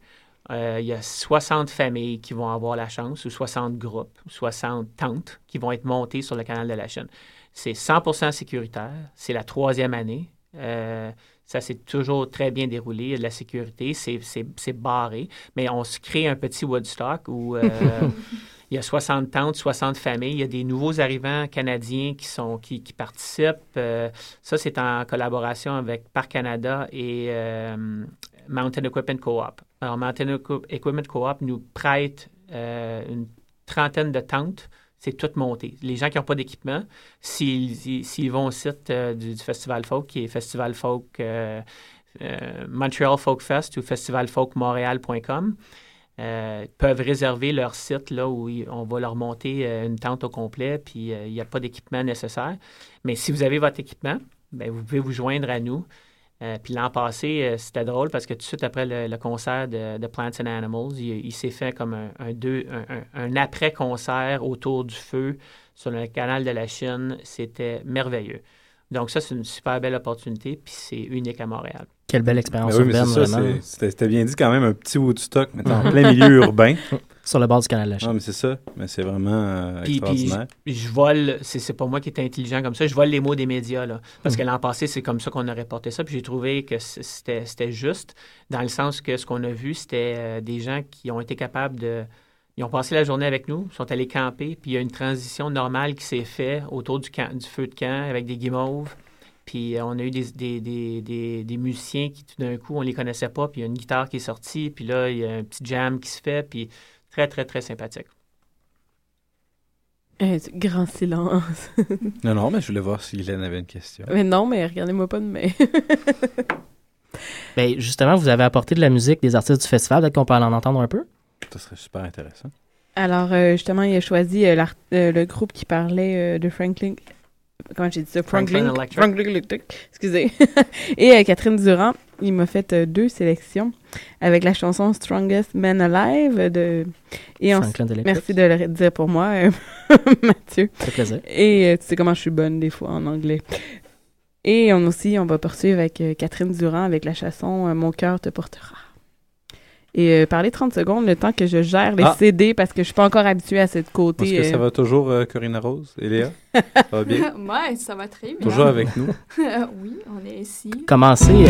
[SPEAKER 16] euh, il y a 60 familles qui vont avoir la chance, ou 60 groupes, ou 60 tentes qui vont être montées sur le canal de la chaîne. C'est 100% sécuritaire. C'est la troisième année. Euh, ça s'est toujours très bien déroulé. Il y a de la sécurité. C'est- barré. Mais on se crée un petit Woodstock où... euh, *laughs* il y a 60 tentes, 60 familles. Il y a des nouveaux arrivants canadiens qui, sont, qui, qui participent. Euh, ça, c'est en collaboration avec Parc Canada et euh, Mountain Equipment Co-op. Alors, Mountain Equi- Equipment Co-op nous prête une trentaine de tentes. C'est tout monté. Les gens qui n'ont pas d'équipement, s'ils ils- s'ils vont au site euh, du, Festival Folk, qui est Festival Folk euh, euh, Montreal Folk Fest ou festivalfolkmontréal.com, peuvent réserver leur site là où on va leur monter une tente au complet, puis il n'y a pas d'équipement nécessaire. Mais si vous avez votre équipement, ben, vous pouvez vous joindre à nous. Euh, puis l'an passé, euh, c'était drôle parce que tout de suite après le, le concert de, de Plants and Animals, il, il s'est fait comme un, un deux- un- un- un après-concert autour du feu sur le canal de la Chine. C'était merveilleux. Donc ça, c'est une super belle opportunité, puis c'est unique à Montréal.
[SPEAKER 5] Quelle belle expérience
[SPEAKER 6] Ben oui,
[SPEAKER 5] urbaine,
[SPEAKER 6] ça,
[SPEAKER 5] vraiment.
[SPEAKER 6] c'était bien dit quand même, un petit Woodstock, mais en *laughs* plein milieu urbain. *laughs*
[SPEAKER 5] Sur le bord du canal de la Chine.
[SPEAKER 6] Non, mais c'est ça. Mais c'est vraiment euh,
[SPEAKER 16] Puis, je, je vole, c'est c'est pas moi qui est intelligent comme ça, je vole les mots des médias. Là, parce
[SPEAKER 6] Mhm.
[SPEAKER 16] que l'an passé, c'est comme ça qu'on a reporté ça. Puis j'ai trouvé que c'était juste, dans le sens que ce qu'on a vu, c'était euh, des gens qui ont été capables de. Ils ont passé la journée avec nous, sont allés camper, puis il y a une transition normale qui s'est faite autour du, camp- du feu de camp avec des guimauves. Puis euh, on a eu des, des, des, des, des musiciens qui, tout d'un coup, on les connaissait pas, puis il y a une guitare qui est sortie, puis là, il y a un petit jam qui se fait, puis très, très, très sympathique.
[SPEAKER 7] Euh, grand silence. *laughs*
[SPEAKER 6] Non, non, mais je voulais voir si Hélène avait une question.
[SPEAKER 7] mais non, mais regardez-moi pas de main. *laughs*
[SPEAKER 5] Ben, justement, vous avez apporté de la musique des artistes du festival. Peut-être qu'on peut en entendre un peu?
[SPEAKER 6] Ça serait super intéressant.
[SPEAKER 7] Alors, euh, justement, il a choisi euh, euh, le groupe qui parlait euh, de Franklin. Comment j'ai dit ça?
[SPEAKER 16] Franklin
[SPEAKER 7] Franklin,
[SPEAKER 16] Electric.
[SPEAKER 7] Franklin Electric. Excusez. *laughs* Et euh, Catherine Durand, il m'a fait euh, deux sélections avec la chanson Strongest Man Alive de. Et on-
[SPEAKER 5] Franklin Electric.
[SPEAKER 7] Merci de le dire pour moi, euh, *laughs* Mathieu.
[SPEAKER 5] Ça fait plaisir.
[SPEAKER 7] Et euh, tu sais comment je suis bonne des fois en anglais. Et on aussi, on va poursuivre avec euh, Catherine Durand avec la chanson euh, Mon cœur te portera. Et euh, parler 30 secondes, le temps que je gère les
[SPEAKER 6] Ah.
[SPEAKER 7] CD parce que je suis pas encore habituée à cette côté.
[SPEAKER 6] Est-ce que ça va toujours, euh, Corinna Rose et Léa? Ça va bien? *laughs*
[SPEAKER 14] ouais, ça va très bien.
[SPEAKER 6] Toujours avec nous? *laughs*
[SPEAKER 14] oui, on est ici.
[SPEAKER 5] Commencez.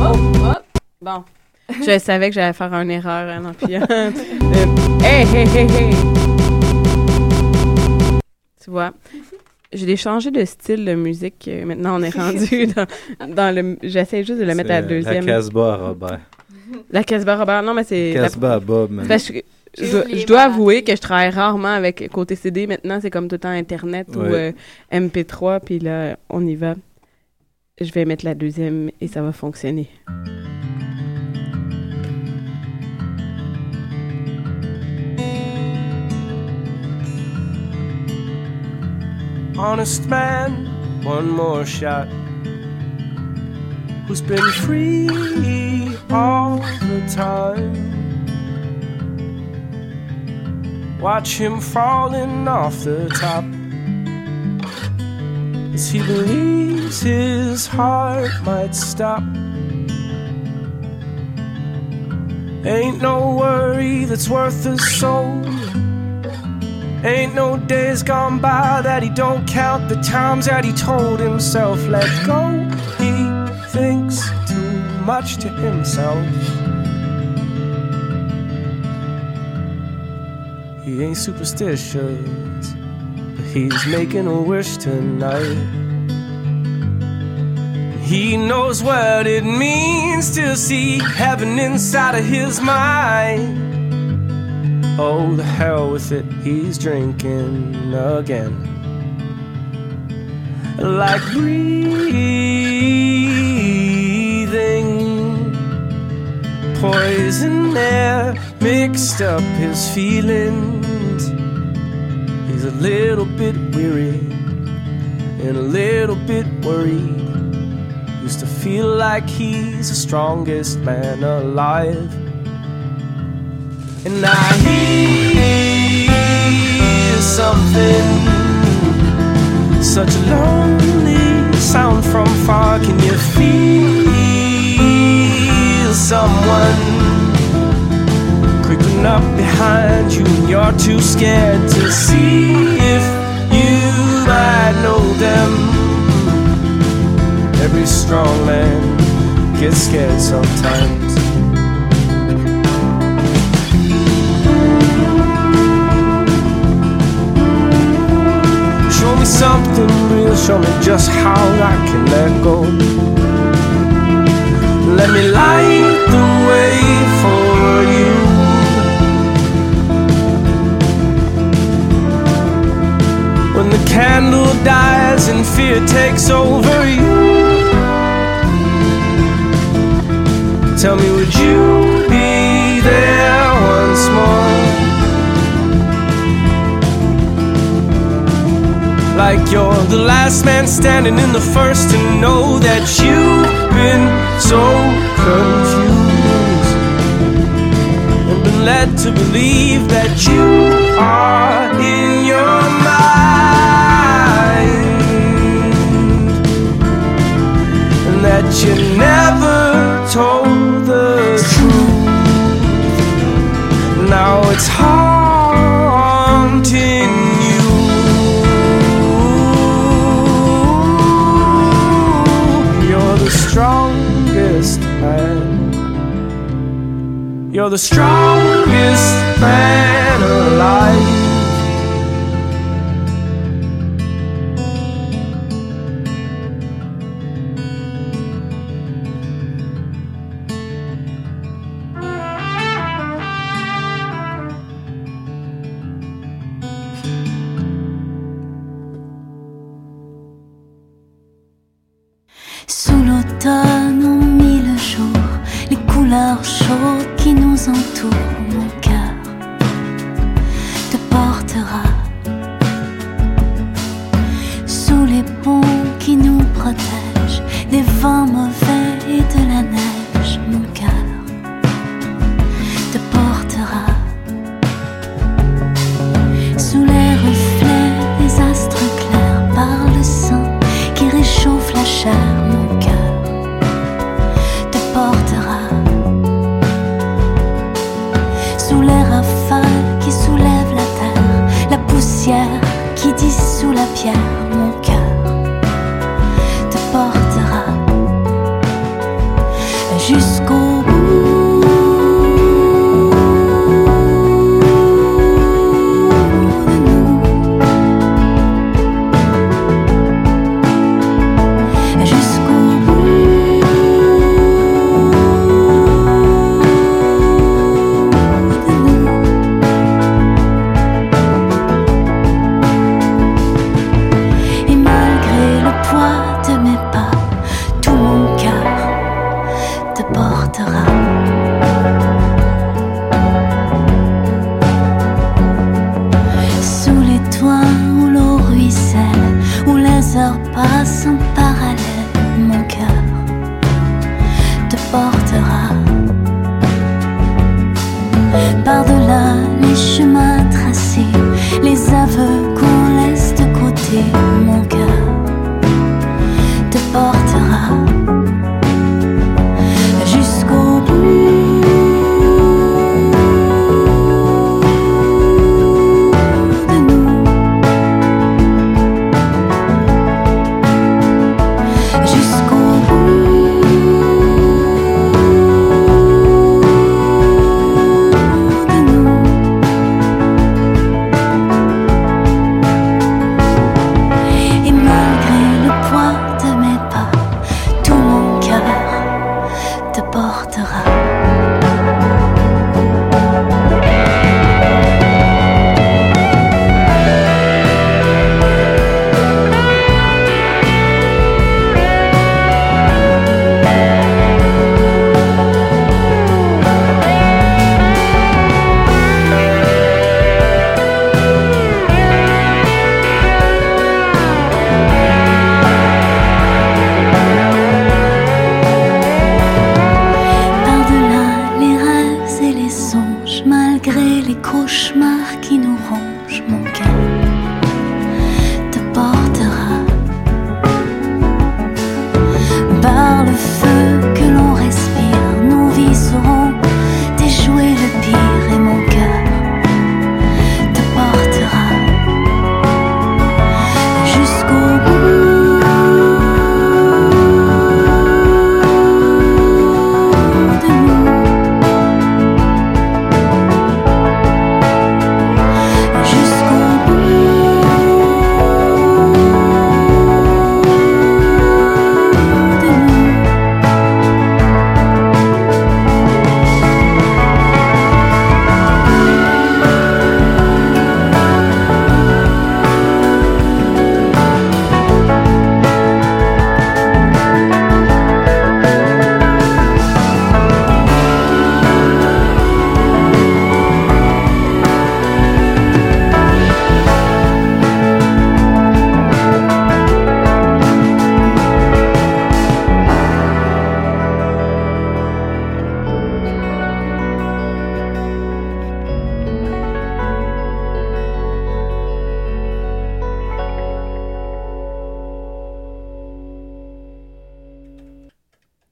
[SPEAKER 14] Hop, hop.
[SPEAKER 7] Bon. Je savais que j'allais faire une erreur hein, en appuyant. Euh, hey, hey, hey, hey! Tu vois, j'ai changé de style de musique. euh, Maintenant, on est rendu *laughs* dans, dans le. J'essaie juste de le mettre à la deuxième.
[SPEAKER 6] La Casbah à Robert.
[SPEAKER 7] La Casbah Robert. Non, mais c'est. la-
[SPEAKER 6] Casbah à Bob, man.
[SPEAKER 7] Parce que je, je dois avouer que je travaille rarement avec côté CD. Maintenant, c'est comme tout le temps Internet ou euh, MP3. Puis là, on y va. Je vais mettre la deuxième et ça va fonctionner.
[SPEAKER 17] honest man, one more shot. Who's been free all the time? Watch him falling off the top. As he believes his heart might stop. Ain't no worry that's worth a soul. Ain't no days gone by that he don't count the times that he told himself, let go. He thinks too much to himself. He ain't superstitious, he's making a wish tonight. He knows what it means to see heaven inside of his mind. Oh, the hell with it, he's drinking again. Like breathing poison air mixed up his feelings. He's a little bit weary and a little bit worried. Used to feel like he's the strongest man alive. And I hear something, such a lonely sound from far. Can you feel someone creeping up behind you? And you're too scared to see if you might know them. Every strong man gets scared sometimes. Show me something real, show me just how I can let go. Let me light the way for you. Candle dies and fear takes over you, tell me, would you be there once more? Like you're the last man standing in the first to know that you've been so confused and been led to believe that you are in your mind that you never told the truth. Now it's haunting you. You're the strongest man. You're the strongest man alive.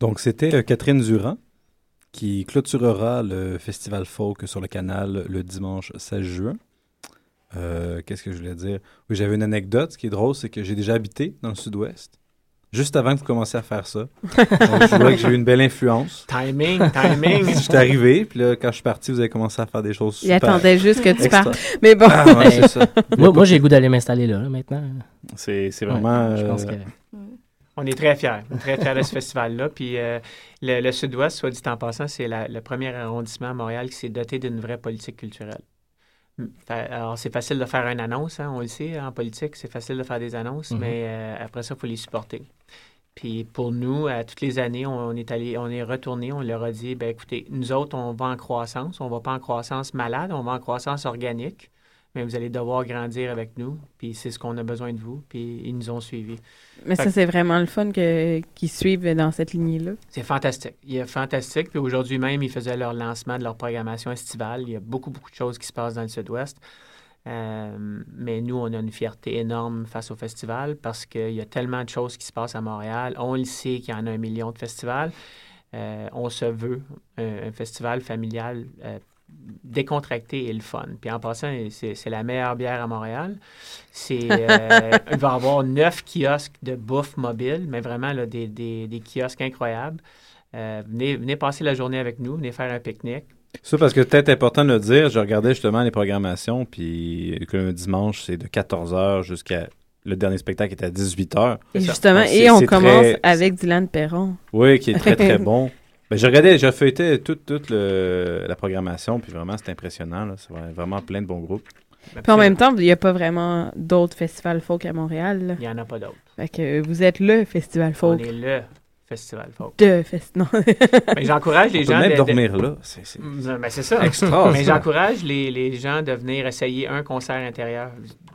[SPEAKER 6] Donc, c'était euh, Catherine Durand qui clôturera le festival folk sur le canal le dimanche 16 juin. Euh, Qu'est-ce que je voulais dire? Oui, j'avais une anecdote. Ce qui est drôle, c'est que j'ai déjà habité dans le sud-ouest. Juste avant que vous commenciez à faire ça. *laughs* Donc, je vois que j'ai eu une belle influence.
[SPEAKER 16] Timing, timing.
[SPEAKER 6] Je suis arrivé, puis là, quand je suis parti, vous avez commencé à faire des choses
[SPEAKER 7] Il
[SPEAKER 6] super
[SPEAKER 7] attendait juste que tu partes. Mais bon.
[SPEAKER 6] Ah, ouais, c'est ça.
[SPEAKER 5] moi, moi, j'ai le goût d'aller m'installer là, là, maintenant.
[SPEAKER 6] C'est
[SPEAKER 5] Ouais,
[SPEAKER 6] vraiment...
[SPEAKER 5] je pense
[SPEAKER 6] euh,
[SPEAKER 5] que-
[SPEAKER 16] On est très fiers. Très fiers de ce festival-là. Puis euh, le, le Sud-Ouest, soit dit en passant, c'est le premier arrondissement à Montréal qui s'est doté d'une vraie politique culturelle. Mm. Fait- Alors, c'est facile de faire une annonce, hein, on le sait, en politique, c'est facile de faire des annonces,
[SPEAKER 5] Mhm.
[SPEAKER 16] mais euh, après ça, il faut les supporter. Puis pour nous, à toutes les années, on est allé, on est retourné, on leur a dit, ben écoutez, nous autres, on va en croissance, on va pas en croissance malade, on va en croissance organique, mais vous allez devoir grandir avec nous, puis c'est ce qu'on a besoin de vous, puis ils nous ont suivis.
[SPEAKER 7] Mais
[SPEAKER 16] Fait
[SPEAKER 7] ça, c'est vraiment le fun qu'ils suivent dans cette lignée-là.
[SPEAKER 16] c'est fantastique. Il est fantastique. Puis aujourd'hui même, ils faisaient leur lancement de leur programmation estivale. Il y a beaucoup, beaucoup de choses qui se passent dans le Sud-Ouest. Euh, mais nous, on a une fierté énorme face au festival parce qu'il y a tellement de choses qui se passent à Montréal. On le sait qu'il y en a un million de festivals. Euh, on se veut un, un festival familial euh, décontracté et le fun. Puis en passant, c'est la meilleure bière à Montréal. C'est, euh, il va y avoir neuf kiosques de bouffe mobile, mais vraiment là, des, des, des kiosques incroyables. Euh, venez, venez passer la journée avec nous, venez faire un pique-nique.
[SPEAKER 6] Ça, parce que peut-être important de le dire, je regardais justement les programmations, puis que le dimanche, c'est de 14h jusqu'à. Le dernier spectacle est à 18h.
[SPEAKER 7] Et justement, et on commence avec Dylan Perron.
[SPEAKER 6] Oui, qui est très, très *laughs* bon. Ben, je regardais, j'ai feuilleté toute, toute le- la programmation, puis vraiment, c'est impressionnant. là. C'est vrai- vraiment plein de bons groupes.
[SPEAKER 7] Puis en même temps, il n'y a pas vraiment d'autres festivals folk à Montréal. là.
[SPEAKER 16] Il n'y en a pas d'autres.
[SPEAKER 7] Fait que vous êtes le festival folk.
[SPEAKER 16] On est le festival folk.
[SPEAKER 7] De fest... Non. *laughs*
[SPEAKER 16] Mais j'encourage les
[SPEAKER 6] On peut
[SPEAKER 16] gens...
[SPEAKER 6] même
[SPEAKER 16] de- de-
[SPEAKER 6] dormir là. C'est- c'est-
[SPEAKER 16] Mm, ben, c'est ça.
[SPEAKER 6] extraordinaire.
[SPEAKER 16] Mais j'encourage les, les gens de venir essayer un concert intérieur.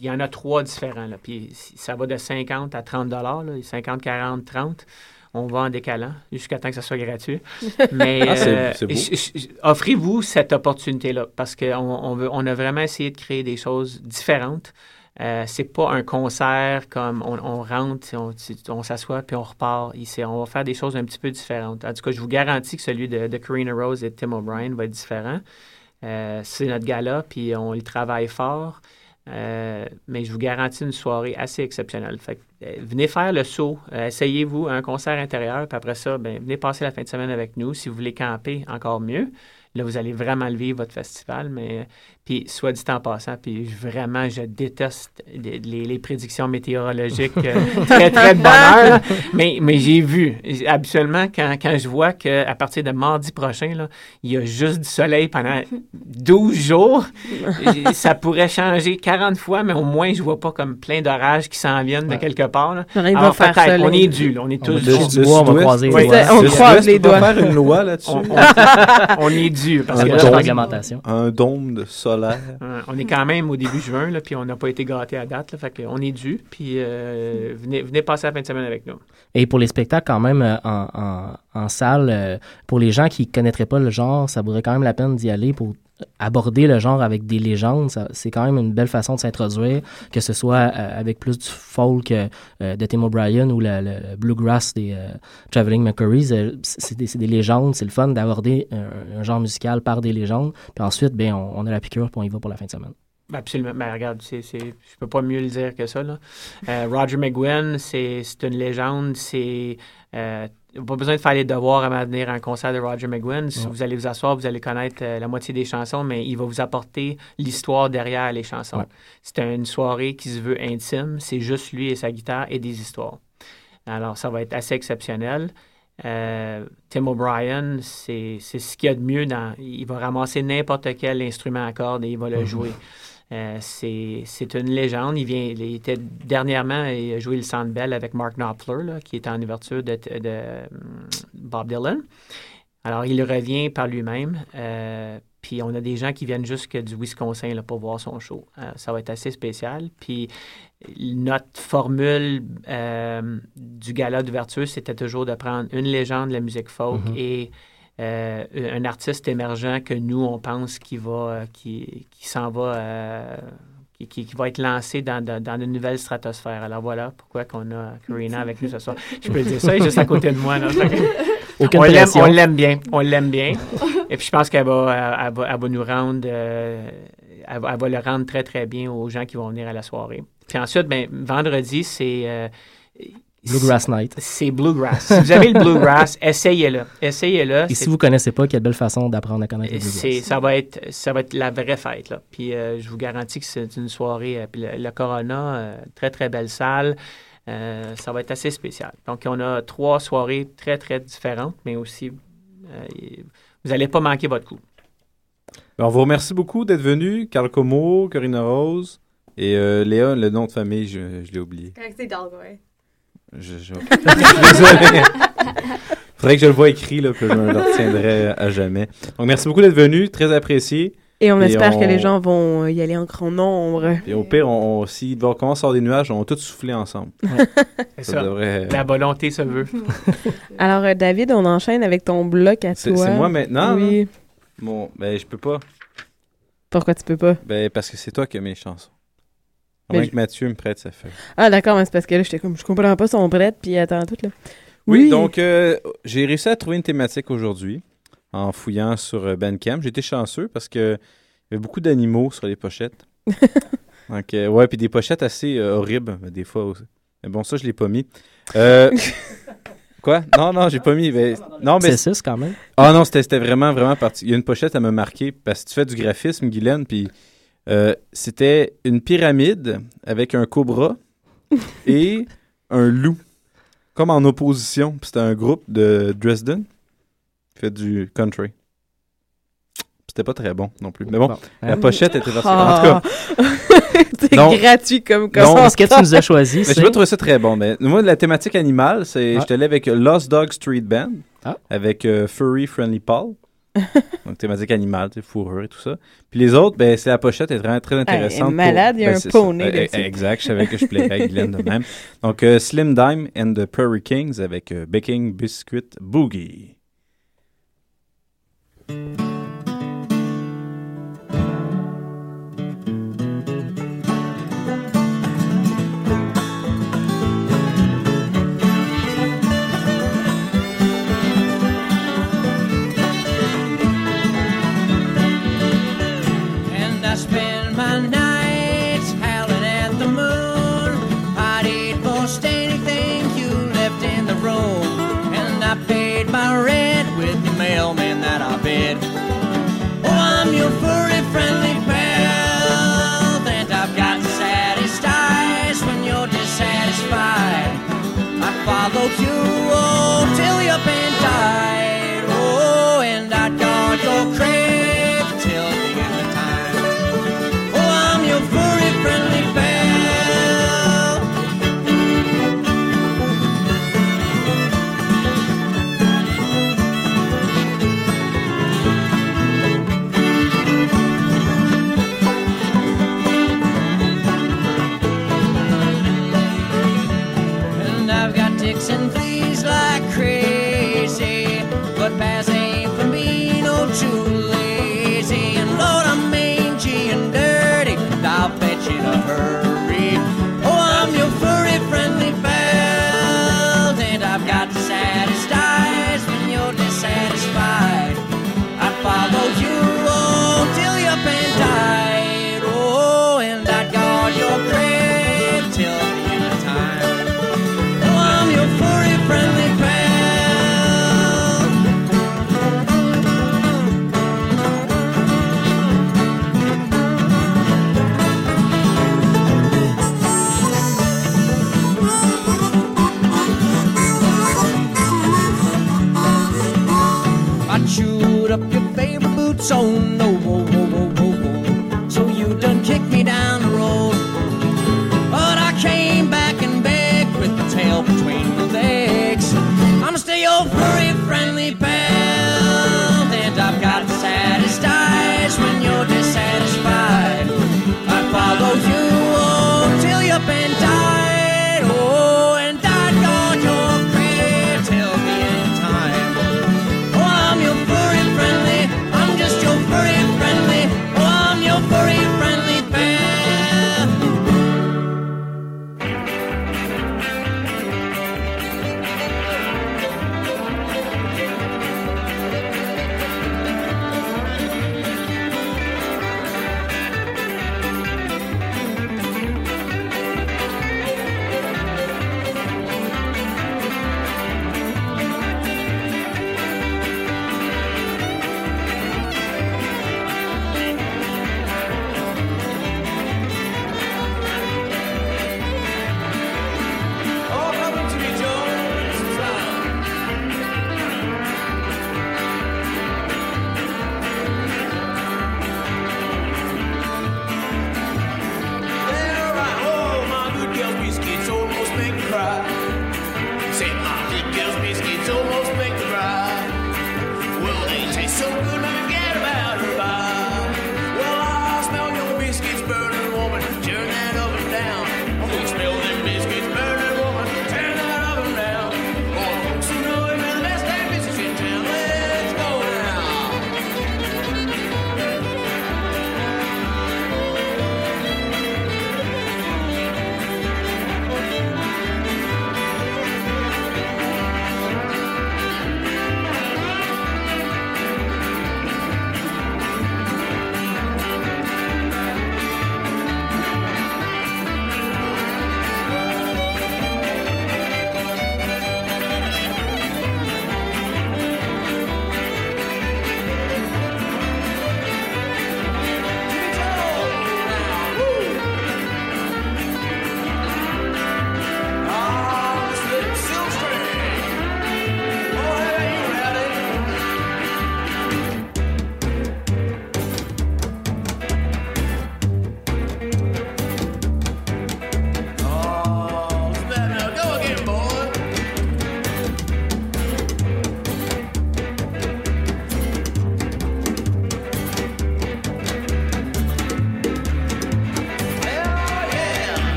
[SPEAKER 16] Il y en a trois différents. Là. Puis ça va de 50 à 30 dollars. 50, 40, 30. On va en décalant jusqu'à temps que ça soit gratuit. *laughs* Mais
[SPEAKER 6] Ah,
[SPEAKER 16] euh, offrez-vous cette opportunité-là parce qu'on on veut, on a vraiment essayé de créer des choses différentes. Euh, c'est pas un concert comme on, on rentre, on, s'assoit puis on repart. Ici, on va faire des choses un petit peu différentes. En tout cas, je vous garantis que celui de, de Karina Rose et de Tim O'Brien va être différent. Euh, c'est notre gala, puis on le travaille fort. Euh, mais je vous garantis une soirée assez exceptionnelle. Fait que, euh, venez faire le saut, euh, essayez-vous un concert intérieur, puis après ça, ben, venez passer la fin de semaine avec nous. Si vous voulez camper, encore mieux. Là, vous allez vraiment le vivre, votre festival. Mais, puis, soit dit en passant, puis je- vraiment, je déteste les, les- les prédictions météorologiques euh, *laughs* très, très de bonheur. là. Mais, mais j'ai vu, habituellement, quand, quand je vois qu'à partir de mardi prochain, là, il y a juste du soleil pendant 12 jours, *laughs* ça pourrait changer 40 fois, mais au moins, je vois pas comme plein d'orages qui s'en viennent de quelque part. là.
[SPEAKER 7] Va faire
[SPEAKER 16] on est dû, là, on est
[SPEAKER 6] On
[SPEAKER 16] tous
[SPEAKER 6] le- le
[SPEAKER 5] on va croiser les doigts.
[SPEAKER 7] on croise
[SPEAKER 6] sud-ouest
[SPEAKER 7] les
[SPEAKER 6] peut pas
[SPEAKER 7] doigts.
[SPEAKER 6] faire une loi là-dessus.
[SPEAKER 16] On, on- on est dû. Parce
[SPEAKER 5] Un
[SPEAKER 16] que là,
[SPEAKER 5] dôme
[SPEAKER 16] je pense-
[SPEAKER 5] réglementation.
[SPEAKER 6] Un dôme de solaire. *laughs*
[SPEAKER 16] On est quand même au début juin, là, puis on n'a pas été gâtés à date. Là, fait qu'on est dû. Puis euh, venez, venez passer la fin de semaine avec nous.
[SPEAKER 5] Et pour les spectacles, quand même, euh, en, en, en salle, euh, pour les gens qui ne connaîtraient pas le genre, ça vaudrait quand même la peine d'y aller pour aborder le genre avec des légendes. C'est quand même une belle façon de s'introduire, que ce soit euh, avec plus du folk euh, euh, de Tim O'Brien ou le, bluegrass des Traveling Mercurys. C'est des, légendes, c'est le fun d'aborder un, genre musical par des légendes. Puis ensuite, ben, on, a la piqûre, puis on y va pour la fin de semaine.
[SPEAKER 16] Absolument. Ben, regarde, c'est, je peux pas mieux le dire que ça. Roger McGuinn, c'est, une légende. C'est, pas besoin de faire les devoirs avant de venir à un concert de Roger McGuinn. Si
[SPEAKER 5] Ouais.
[SPEAKER 16] vous allez vous asseoir, vous allez connaître euh, la moitié des chansons, mais il va vous apporter l'histoire derrière les chansons.
[SPEAKER 5] Ouais.
[SPEAKER 16] C'est une soirée qui se veut intime. C'est juste lui et sa guitare et des histoires. Alors, ça va être assez exceptionnel. Euh, Tim O'Brien, c'est c'est ce qu'il y a de mieux dans. Il va ramasser n'importe quel instrument à cordes et il va le
[SPEAKER 5] Mhm.
[SPEAKER 16] jouer. Euh, c'est une légende. Il, vient, il était dernièrement, il a joué le Centre Bell avec Mark Knopfler, là, qui est en ouverture de, de, hum, Bob Dylan. Alors, il revient par lui-même. euh, puis on a des gens qui viennent jusque du Wisconsin là, pour voir son show. Euh, ça va être assez spécial. Puis notre formule du gala d'ouverture, c'était toujours de prendre une légende de la musique folk
[SPEAKER 5] Mhm.
[SPEAKER 16] et euh, un artiste émergent que nous, on pense qui va, euh, qui, qui s'en va, euh, qui, qui- qui va être lancé dans, dans, dans une nouvelle stratosphère. Alors voilà pourquoi qu'on a Karina avec nous ce soir. Je peux dire ça, elle est juste à côté de moi. *laughs* on l'aime,
[SPEAKER 5] pression.
[SPEAKER 16] on l'aime bien, on l'aime bien. *laughs* Et puis je pense qu'elle va, elle, va, elle va nous rendre, euh, elle, va, elle va le rendre très très bien aux gens qui vont venir à la soirée. Puis ensuite, ben, vendredi, c'est
[SPEAKER 5] Bluegrass Night.
[SPEAKER 16] c'est bluegrass. Si vous avez le bluegrass, *laughs* essayez-le, essayez-le.
[SPEAKER 5] Et si vous connaissez pas, quelle belle façon d'apprendre à connaître le bluegrass.
[SPEAKER 16] ça va être, ça va être la vraie fête là. Puis euh, je vous garantis que c'est une soirée. euh, puis le, le Corona, euh, très très belle salle. Euh, ça va être assez spécial. Donc on a trois soirées très très différentes, mais aussi euh, vous n'allez pas manquer votre coup.
[SPEAKER 6] Ben, on vous remercie beaucoup d'être venu. Carl Como, Corinna Rose et euh, Léa, le nom de famille, je, je l'ai oublié.
[SPEAKER 14] C'est Hidalgo, ouais.
[SPEAKER 6] Je, je... Désolé. *laughs* Faudrait que je le vois écrit, là, que je me le retiendrai à jamais. Donc, merci beaucoup d'être venu. Très apprécié.
[SPEAKER 7] Et on espère
[SPEAKER 6] on-
[SPEAKER 7] que les gens vont y aller en grand nombre.
[SPEAKER 6] Et au pire, on, on- s'il va commencer à avoir des nuages, on va tous souffler ensemble.
[SPEAKER 16] C'est
[SPEAKER 6] Ça
[SPEAKER 16] ça.
[SPEAKER 6] devrait-
[SPEAKER 16] La volonté se veut. *laughs*
[SPEAKER 7] Alors, euh, David, on enchaîne avec ton bloc à toi.
[SPEAKER 6] c'est moi maintenant.
[SPEAKER 7] Oui.
[SPEAKER 6] là? Bon, ben, je peux pas.
[SPEAKER 7] Pourquoi tu peux pas?
[SPEAKER 6] Ben, parce que c'est toi qui as mes chansons. À moins que Mathieu me prête sa feuille.
[SPEAKER 7] Ah, d'accord, mais c'est parce que là, j'étais comme, je comprends pas son prête, puis attends tout, là.
[SPEAKER 6] Oui, donc euh, j'ai réussi à trouver une thématique aujourd'hui en fouillant sur euh, Bandcamp. Été chanceux parce que il y avait beaucoup d'animaux sur les pochettes. *laughs* donc, euh, ouais, puis des pochettes assez euh, horribles, des fois aussi. Mais bon, ça, je l'ai pas mis. Euh, *laughs* quoi? Non, non, j'ai pas mis. mais- non, mais
[SPEAKER 5] C'est quand même.
[SPEAKER 6] Ah non, c'était c'était vraiment, vraiment parti. Il y a une pochette à me marquer parce que tu fais du graphisme, Guylaine, puis euh, c'était une pyramide avec un cobra *laughs* et un loup, comme en opposition. C'était un groupe de Dresden qui fait du country.
[SPEAKER 18] C'était pas très bon non plus. Mais bon, la euh, pochette était version.
[SPEAKER 7] Ah.
[SPEAKER 18] En cas. *laughs*
[SPEAKER 7] c'est gratuit comme
[SPEAKER 18] Non,
[SPEAKER 5] ce que tu nous as choisi.
[SPEAKER 18] Mais je vais trouver ça très bon. Mais moi, la thématique animale, c'est.
[SPEAKER 5] Ah.
[SPEAKER 18] Je te avec Lost Dog Street Band,
[SPEAKER 5] ah.
[SPEAKER 18] avec euh, Furry Friendly Paul. *laughs* Donc, thématique animale, fourrure et tout ça. Puis les autres, ben, c'est la pochette est vraiment très intéressante.
[SPEAKER 7] Ouais, malade, il y a
[SPEAKER 18] ben,
[SPEAKER 7] un poney.
[SPEAKER 18] Euh,
[SPEAKER 7] euh
[SPEAKER 18] exact, je savais que je plairais à Guylaine de *laughs* même. Donc, euh, Slim Dime and the Prairie Kings avec euh, Baking Biscuit Boogie.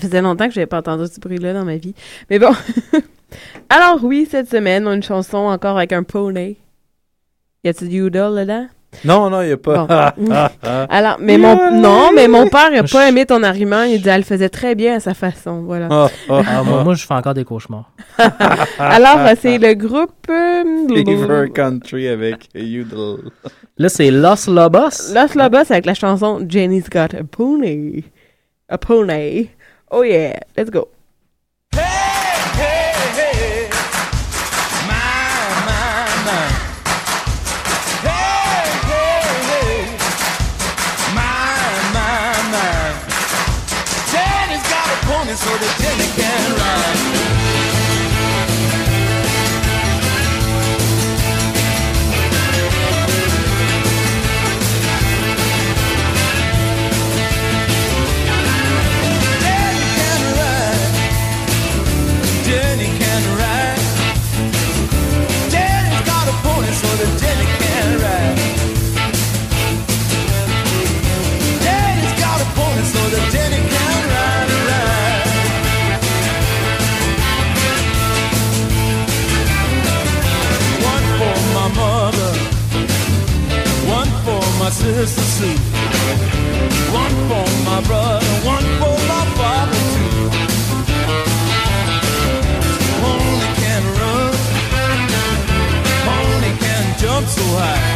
[SPEAKER 7] Faisait longtemps que j'avais pas entendu ce bruit-là dans ma vie. Mais bon. *laughs* Alors oui, cette semaine, on a une chanson encore avec un poney. Y a-t-il du Udall dedans?
[SPEAKER 6] Non, non, il n'y a pas.
[SPEAKER 7] Bon. *laughs* Alors, mais mon, non, mais mon père n'a pas aimé ton argument. Il dit, elle le faisait très bien à sa façon. Voilà.
[SPEAKER 6] Ah, ah, *laughs*
[SPEAKER 5] Ah, moi, moi, je fais encore des cauchemars.
[SPEAKER 7] Alors, euh, c'est le groupe. euh,
[SPEAKER 6] Fever Country avec Udall.
[SPEAKER 5] Là, c'est Los Lobos.
[SPEAKER 7] Los Lobos avec la chanson Jenny's Got a Pony. A Pony. Oh yeah, let's go.
[SPEAKER 17] Daddy's got a pony so that Jenny can ride. My sister Sue, one for my brother, one for my father too. Pony can run, pony can jump so high.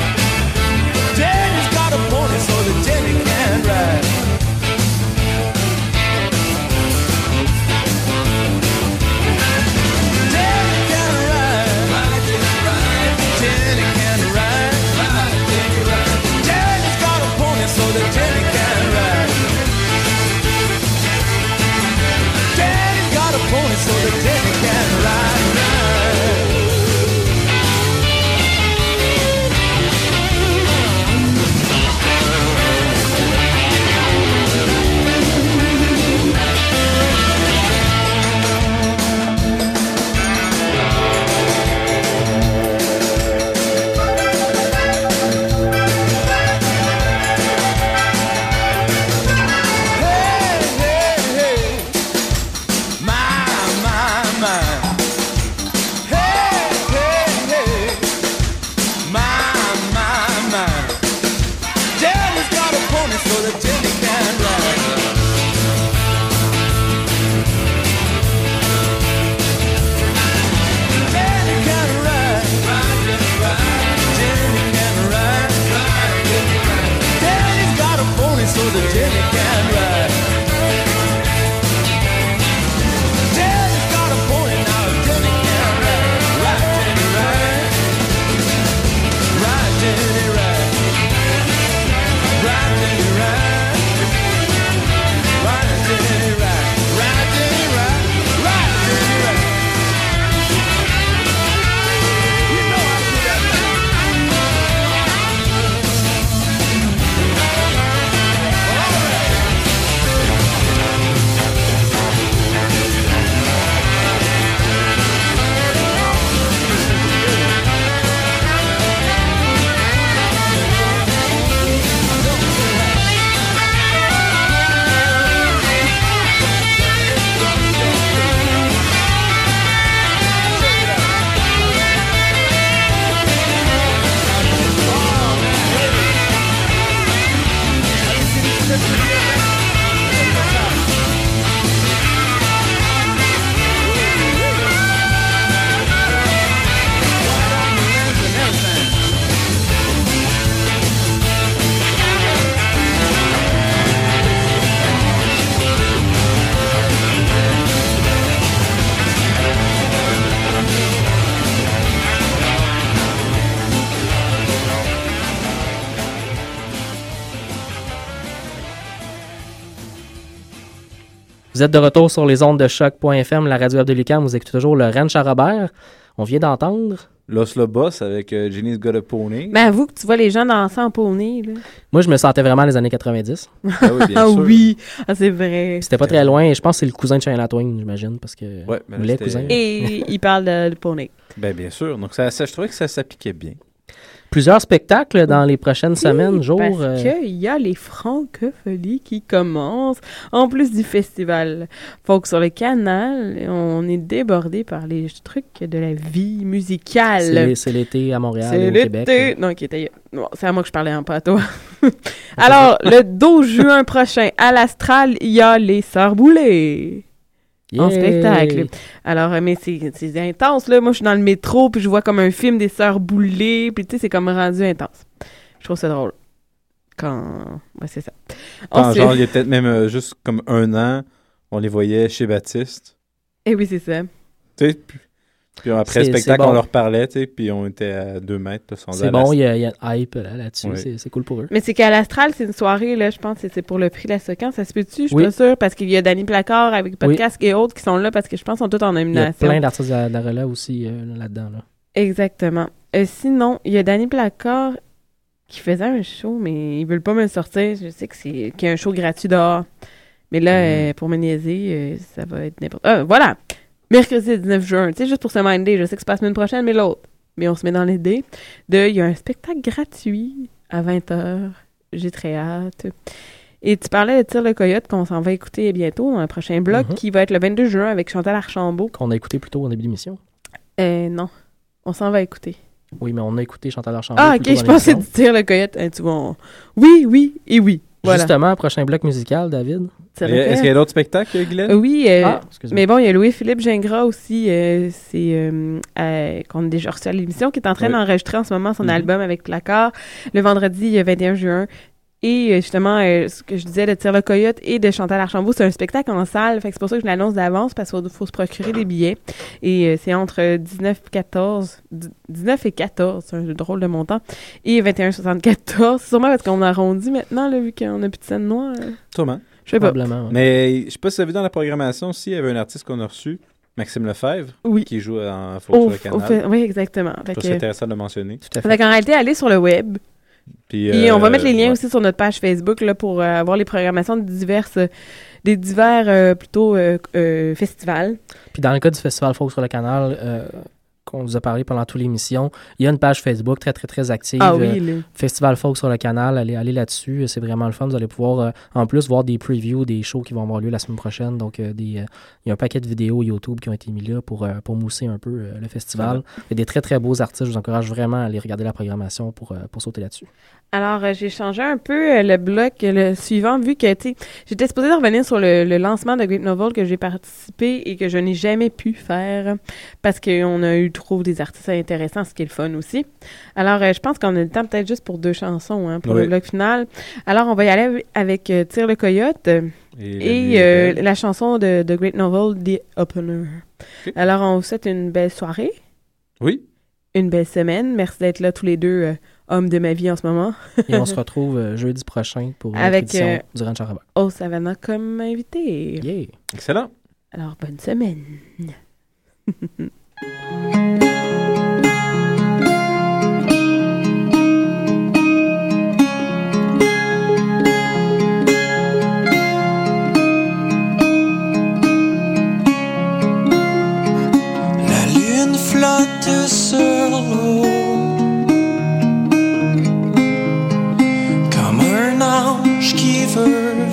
[SPEAKER 5] Êtes de retour sur les ondes de choc.fm, la radio web de Lucam. Vous écoutez toujours le Ranch à Robert. On vient d'entendre.
[SPEAKER 6] Los Lobos avec euh, Jenny's Got a Pony.
[SPEAKER 7] Mais avoue que tu vois les gens danser en poney, là.
[SPEAKER 5] Moi, je me sentais vraiment les années 90.
[SPEAKER 6] Ah oui, bien *laughs*
[SPEAKER 7] ah
[SPEAKER 6] sûr.
[SPEAKER 7] oui, ah, c'est vrai.
[SPEAKER 5] C'était pas très loin. Je pense que c'est le cousin de Shania Twain, j'imagine, parce que
[SPEAKER 6] Ouais, mais là,
[SPEAKER 5] les cousins.
[SPEAKER 7] Et *laughs* il parle de, de poney.
[SPEAKER 6] Ben bien sûr. Donc ça, ça- je trouvais que ça s'appliquait bien.
[SPEAKER 5] Plusieurs spectacles dans les prochaines semaines, jours.
[SPEAKER 7] Parce
[SPEAKER 5] euh,
[SPEAKER 7] qu'il y a les francopholies qui commencent. En plus du festival Folk sur le canal, on est débordé par les trucs de la vie musicale.
[SPEAKER 5] c'est c'est l'été à Montréal
[SPEAKER 7] C'est
[SPEAKER 5] et au Québec.
[SPEAKER 7] l'été. Non, qui était. bon, c'est à moi que je parlais, hein, pas à toi. Alors, le 12 juin prochain, à l'Astral, il y a les Sœurs En spectacle. Alors, euh, mais c'est intense, là. Moi, je suis dans le métro, puis je vois comme un film des Sœurs Boulay, puis tu sais, c'est comme rendu intense. Je trouve ça drôle. Quand. Ouais, c'est ça.
[SPEAKER 6] Quand,
[SPEAKER 7] Ensuite-
[SPEAKER 6] genre, il y a peut-être même euh, juste comme un an, on les voyait chez Baptiste.
[SPEAKER 7] Eh oui, c'est ça.
[SPEAKER 6] Tu sais, puis, après le spectacle,
[SPEAKER 5] bon.
[SPEAKER 6] on leur parlait, tu sais, puis on était à deux mètres. là, sans
[SPEAKER 5] C'est bon, il y, a, il y a un hype là, là-dessus.
[SPEAKER 6] Oui.
[SPEAKER 5] C'est- cool pour eux.
[SPEAKER 7] Mais c'est qu'à l'Astral, c'est une soirée, là, je pense que c'est pour le prix de la séquence. Ça se peut-tu? Je suis
[SPEAKER 5] Oui.
[SPEAKER 7] pas sûre, parce qu'il y a Danny Placard avec Podcast et autres qui sont là, parce que je pense qu'ils sont tous en
[SPEAKER 5] Il y a
[SPEAKER 7] nomination.
[SPEAKER 5] plein d'artistes de la, aussi euh, là-dedans. Là.
[SPEAKER 7] Exactement. Euh, sinon, il y a Danny Placard qui faisait un show, mais ils veulent pas me le sortir. Je sais que c'est qu'il y a un show gratuit dehors. Mais là,
[SPEAKER 5] Mm.
[SPEAKER 7] euh, pour me niaiser, euh, ça va être n'importe Ah, voilà! Mercredi 19 juin. Tu sais, juste pour se minder. Je sais que c'est pas la semaine prochaine, mais l'autre. Mais on se met dans l'idée de... Il y a un spectacle gratuit à 20h. J'ai très hâte. Et tu parlais de Tire le Coyote qu'on s'en va écouter bientôt dans le prochain bloc
[SPEAKER 5] Mhm.
[SPEAKER 7] qui va être le 22 juin avec Chantal Archambault.
[SPEAKER 5] Qu'on a écouté plus tôt au début de l'émission.
[SPEAKER 7] Euh, non. On s'en va écouter.
[SPEAKER 5] Oui, mais on a écouté Chantal Archambault.
[SPEAKER 7] Ah, ok, je pensais de dire le coyote. Hein, tu vois, on- Oui, oui et oui. Voilà.
[SPEAKER 5] Justement, prochain bloc musical, David.
[SPEAKER 6] Est-ce qu'il y a d'autres spectacles, Glenn?
[SPEAKER 7] Euh, Oui, euh,
[SPEAKER 5] Ah,
[SPEAKER 7] mais bon, il y a Louis-Philippe Gingras aussi, euh, c'est euh, euh, qu'on a déjà reçu à l'émission, qui est en train
[SPEAKER 6] Oui.
[SPEAKER 7] d'enregistrer en ce moment son
[SPEAKER 6] Mhm.
[SPEAKER 7] album avec Placard, le vendredi euh, 21 juin. Et euh, justement, euh, ce que je disais de Tire le Coyote et de Chantal Archambault, c'est un spectacle en salle. Fait que c'est pour ça que je l'annonce d'avance parce qu'il faut, faut se procurer des billets. Et euh, c'est entre 19 14, 19 et 14, c'est un drôle de montant, et 21 74. C'est sûrement parce qu'on arrondit maintenant, là, vu qu'on a plus de scène noire.
[SPEAKER 6] Sûrement.
[SPEAKER 7] Je sais pas.
[SPEAKER 5] Probablement. ouais.
[SPEAKER 6] Mais je sais pas si vous avez vu dans la programmation aussi, il y avait un artiste qu'on a reçu, Maxime Lefebvre,
[SPEAKER 7] Oui.
[SPEAKER 6] qui joue en Faut
[SPEAKER 7] Au-
[SPEAKER 6] sur le canal.
[SPEAKER 7] au fait- oui, exactement. Fait que-
[SPEAKER 6] ça intéressant de le mentionner.
[SPEAKER 5] Tout à
[SPEAKER 7] Fait qu'en réalité, allez sur le web.
[SPEAKER 6] Puis,
[SPEAKER 7] Et on va
[SPEAKER 6] euh,
[SPEAKER 7] mettre les liens
[SPEAKER 6] ouais.
[SPEAKER 7] aussi sur notre page Facebook là, pour euh, avoir les programmations de diverses, des divers euh, plutôt euh, euh, festivals.
[SPEAKER 5] Puis dans le cas du Festival Folk sur le canal, euh, qu'on nous a parlé pendant toute l'émission, il y a une page Facebook très, très, très active.
[SPEAKER 7] Ah oui,
[SPEAKER 5] euh,
[SPEAKER 7] le-
[SPEAKER 5] Festival Folk sur le canal, allez, allez là-dessus. C'est vraiment le fun. Vous allez pouvoir, euh, en plus, voir des previews des shows qui vont avoir lieu la semaine prochaine. Donc, euh, des, euh, il y a un paquet de vidéos YouTube qui ont été mis là pour, pour mousser un peu le festival.
[SPEAKER 7] Ah
[SPEAKER 5] Il y a des très, très beaux artistes. Je vous encourage vraiment à aller regarder la programmation pour, pour sauter là-dessus.
[SPEAKER 7] Alors, euh, j'ai changé un peu euh, le bloc, euh, le suivant, vu que, tu j'étais supposée de revenir sur le, le lancement de Great Novel que j'ai participé et que je n'ai jamais pu faire parce qu'on a eu trop des artistes intéressants, ce qui est le fun aussi. Alors, euh, je pense qu'on a le temps peut-être juste pour deux chansons hein, pour
[SPEAKER 6] Oui.
[SPEAKER 7] le bloc final. Alors, on va y aller avec Tire le Coyote
[SPEAKER 6] Et la
[SPEAKER 7] et, chanson de, de Great Novel, The Opener. Alors, on vous souhaite une belle soirée.
[SPEAKER 6] Oui.
[SPEAKER 7] Une belle semaine. Merci d'être là tous les deux, hommes de ma vie en ce moment.
[SPEAKER 5] Et on se *laughs* retrouve euh, jeudi prochain pour
[SPEAKER 7] Avec
[SPEAKER 5] édition
[SPEAKER 7] euh,
[SPEAKER 5] du Ranch.
[SPEAKER 7] Oh Savannah comme invité.
[SPEAKER 5] Yeah.
[SPEAKER 6] Excellent.
[SPEAKER 7] Alors, bonne semaine.
[SPEAKER 17] La lune flotte sur suffer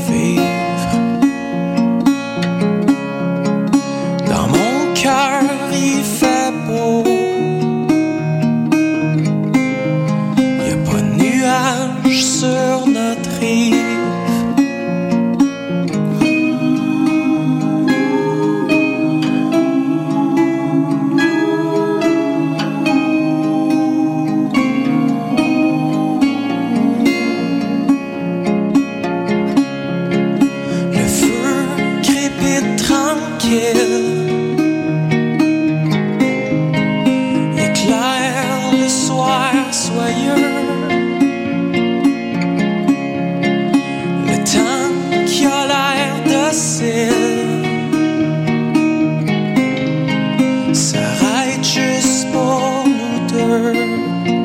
[SPEAKER 17] nous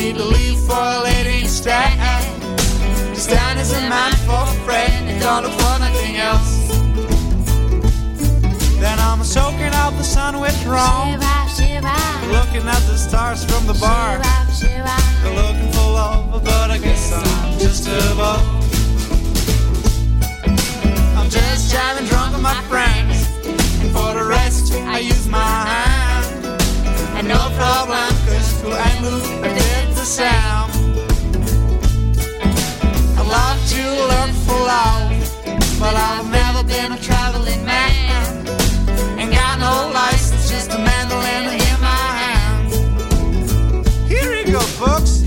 [SPEAKER 19] me to leave for a lady. To stand as a man for a friend and don't look for nothing else. Then I'm soaking up the sun with wrong. Looking at the stars from the bar. They're looking for love, but I guess I'm just a above. I'm just jamming drunk with my friends. And for the rest, I use my hand. And no problem, cause who ain't who did the sound. I'd love to look for love, but I've never been a traveling man. Ain't got no license, just a mandolin in my hand. Here you go, folks.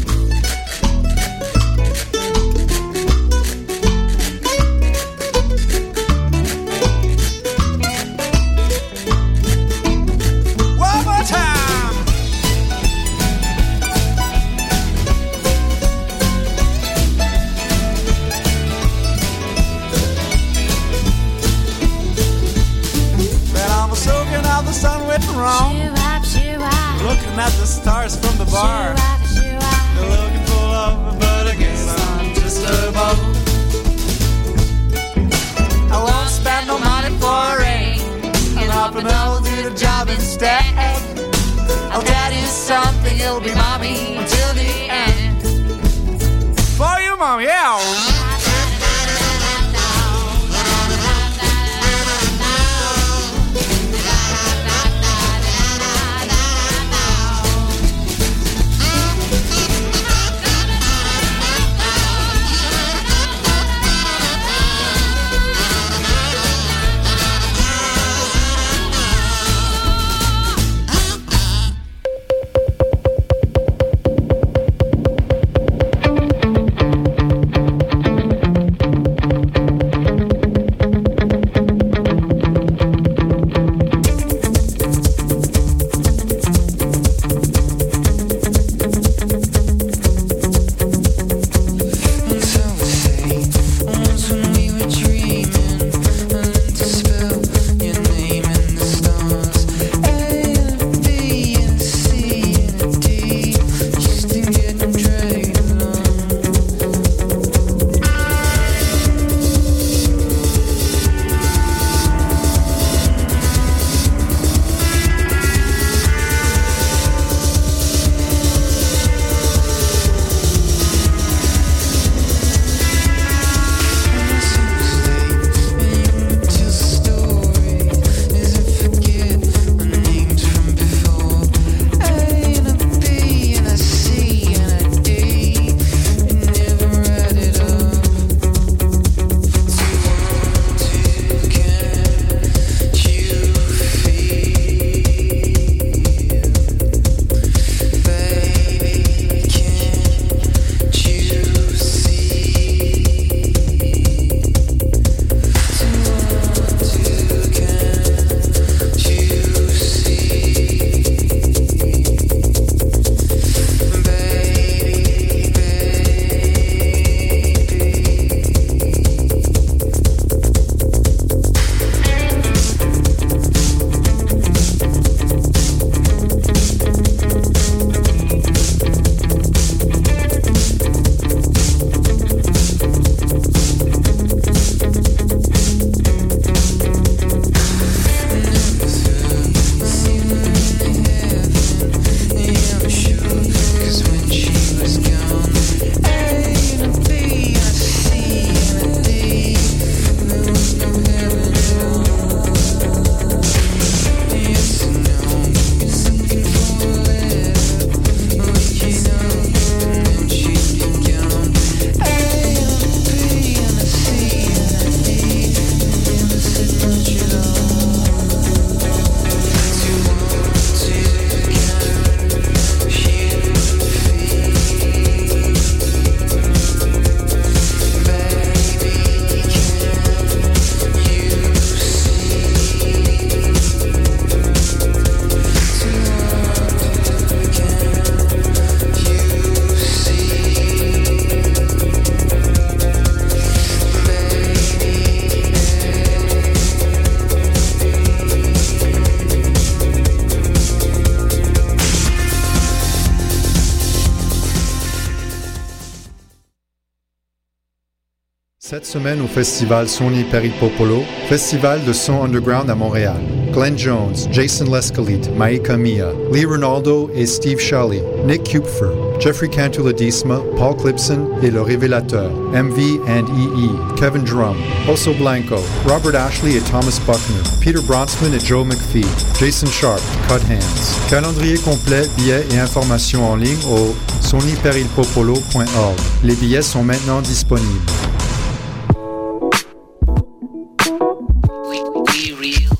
[SPEAKER 3] Semaine au festival Sony Peripopolo, festival de son underground à Montréal. Glenn Jones, Jason Lescalite, Maika Mia, Lee Ronaldo et Steve Shelley, Nick Kupfer, Jeffrey Cantuladisma, Paul Clipson et Le Révélateur, MV and EE, Kevin Drum, Oso Blanco, Robert Ashley et Thomas Buckner, Peter Bronsman et Joe McPhee, Jason Sharp, Cut Hands. Calendrier complet, billets et informations en ligne au sonyperilpopolo.org. Les billets sont maintenant disponibles.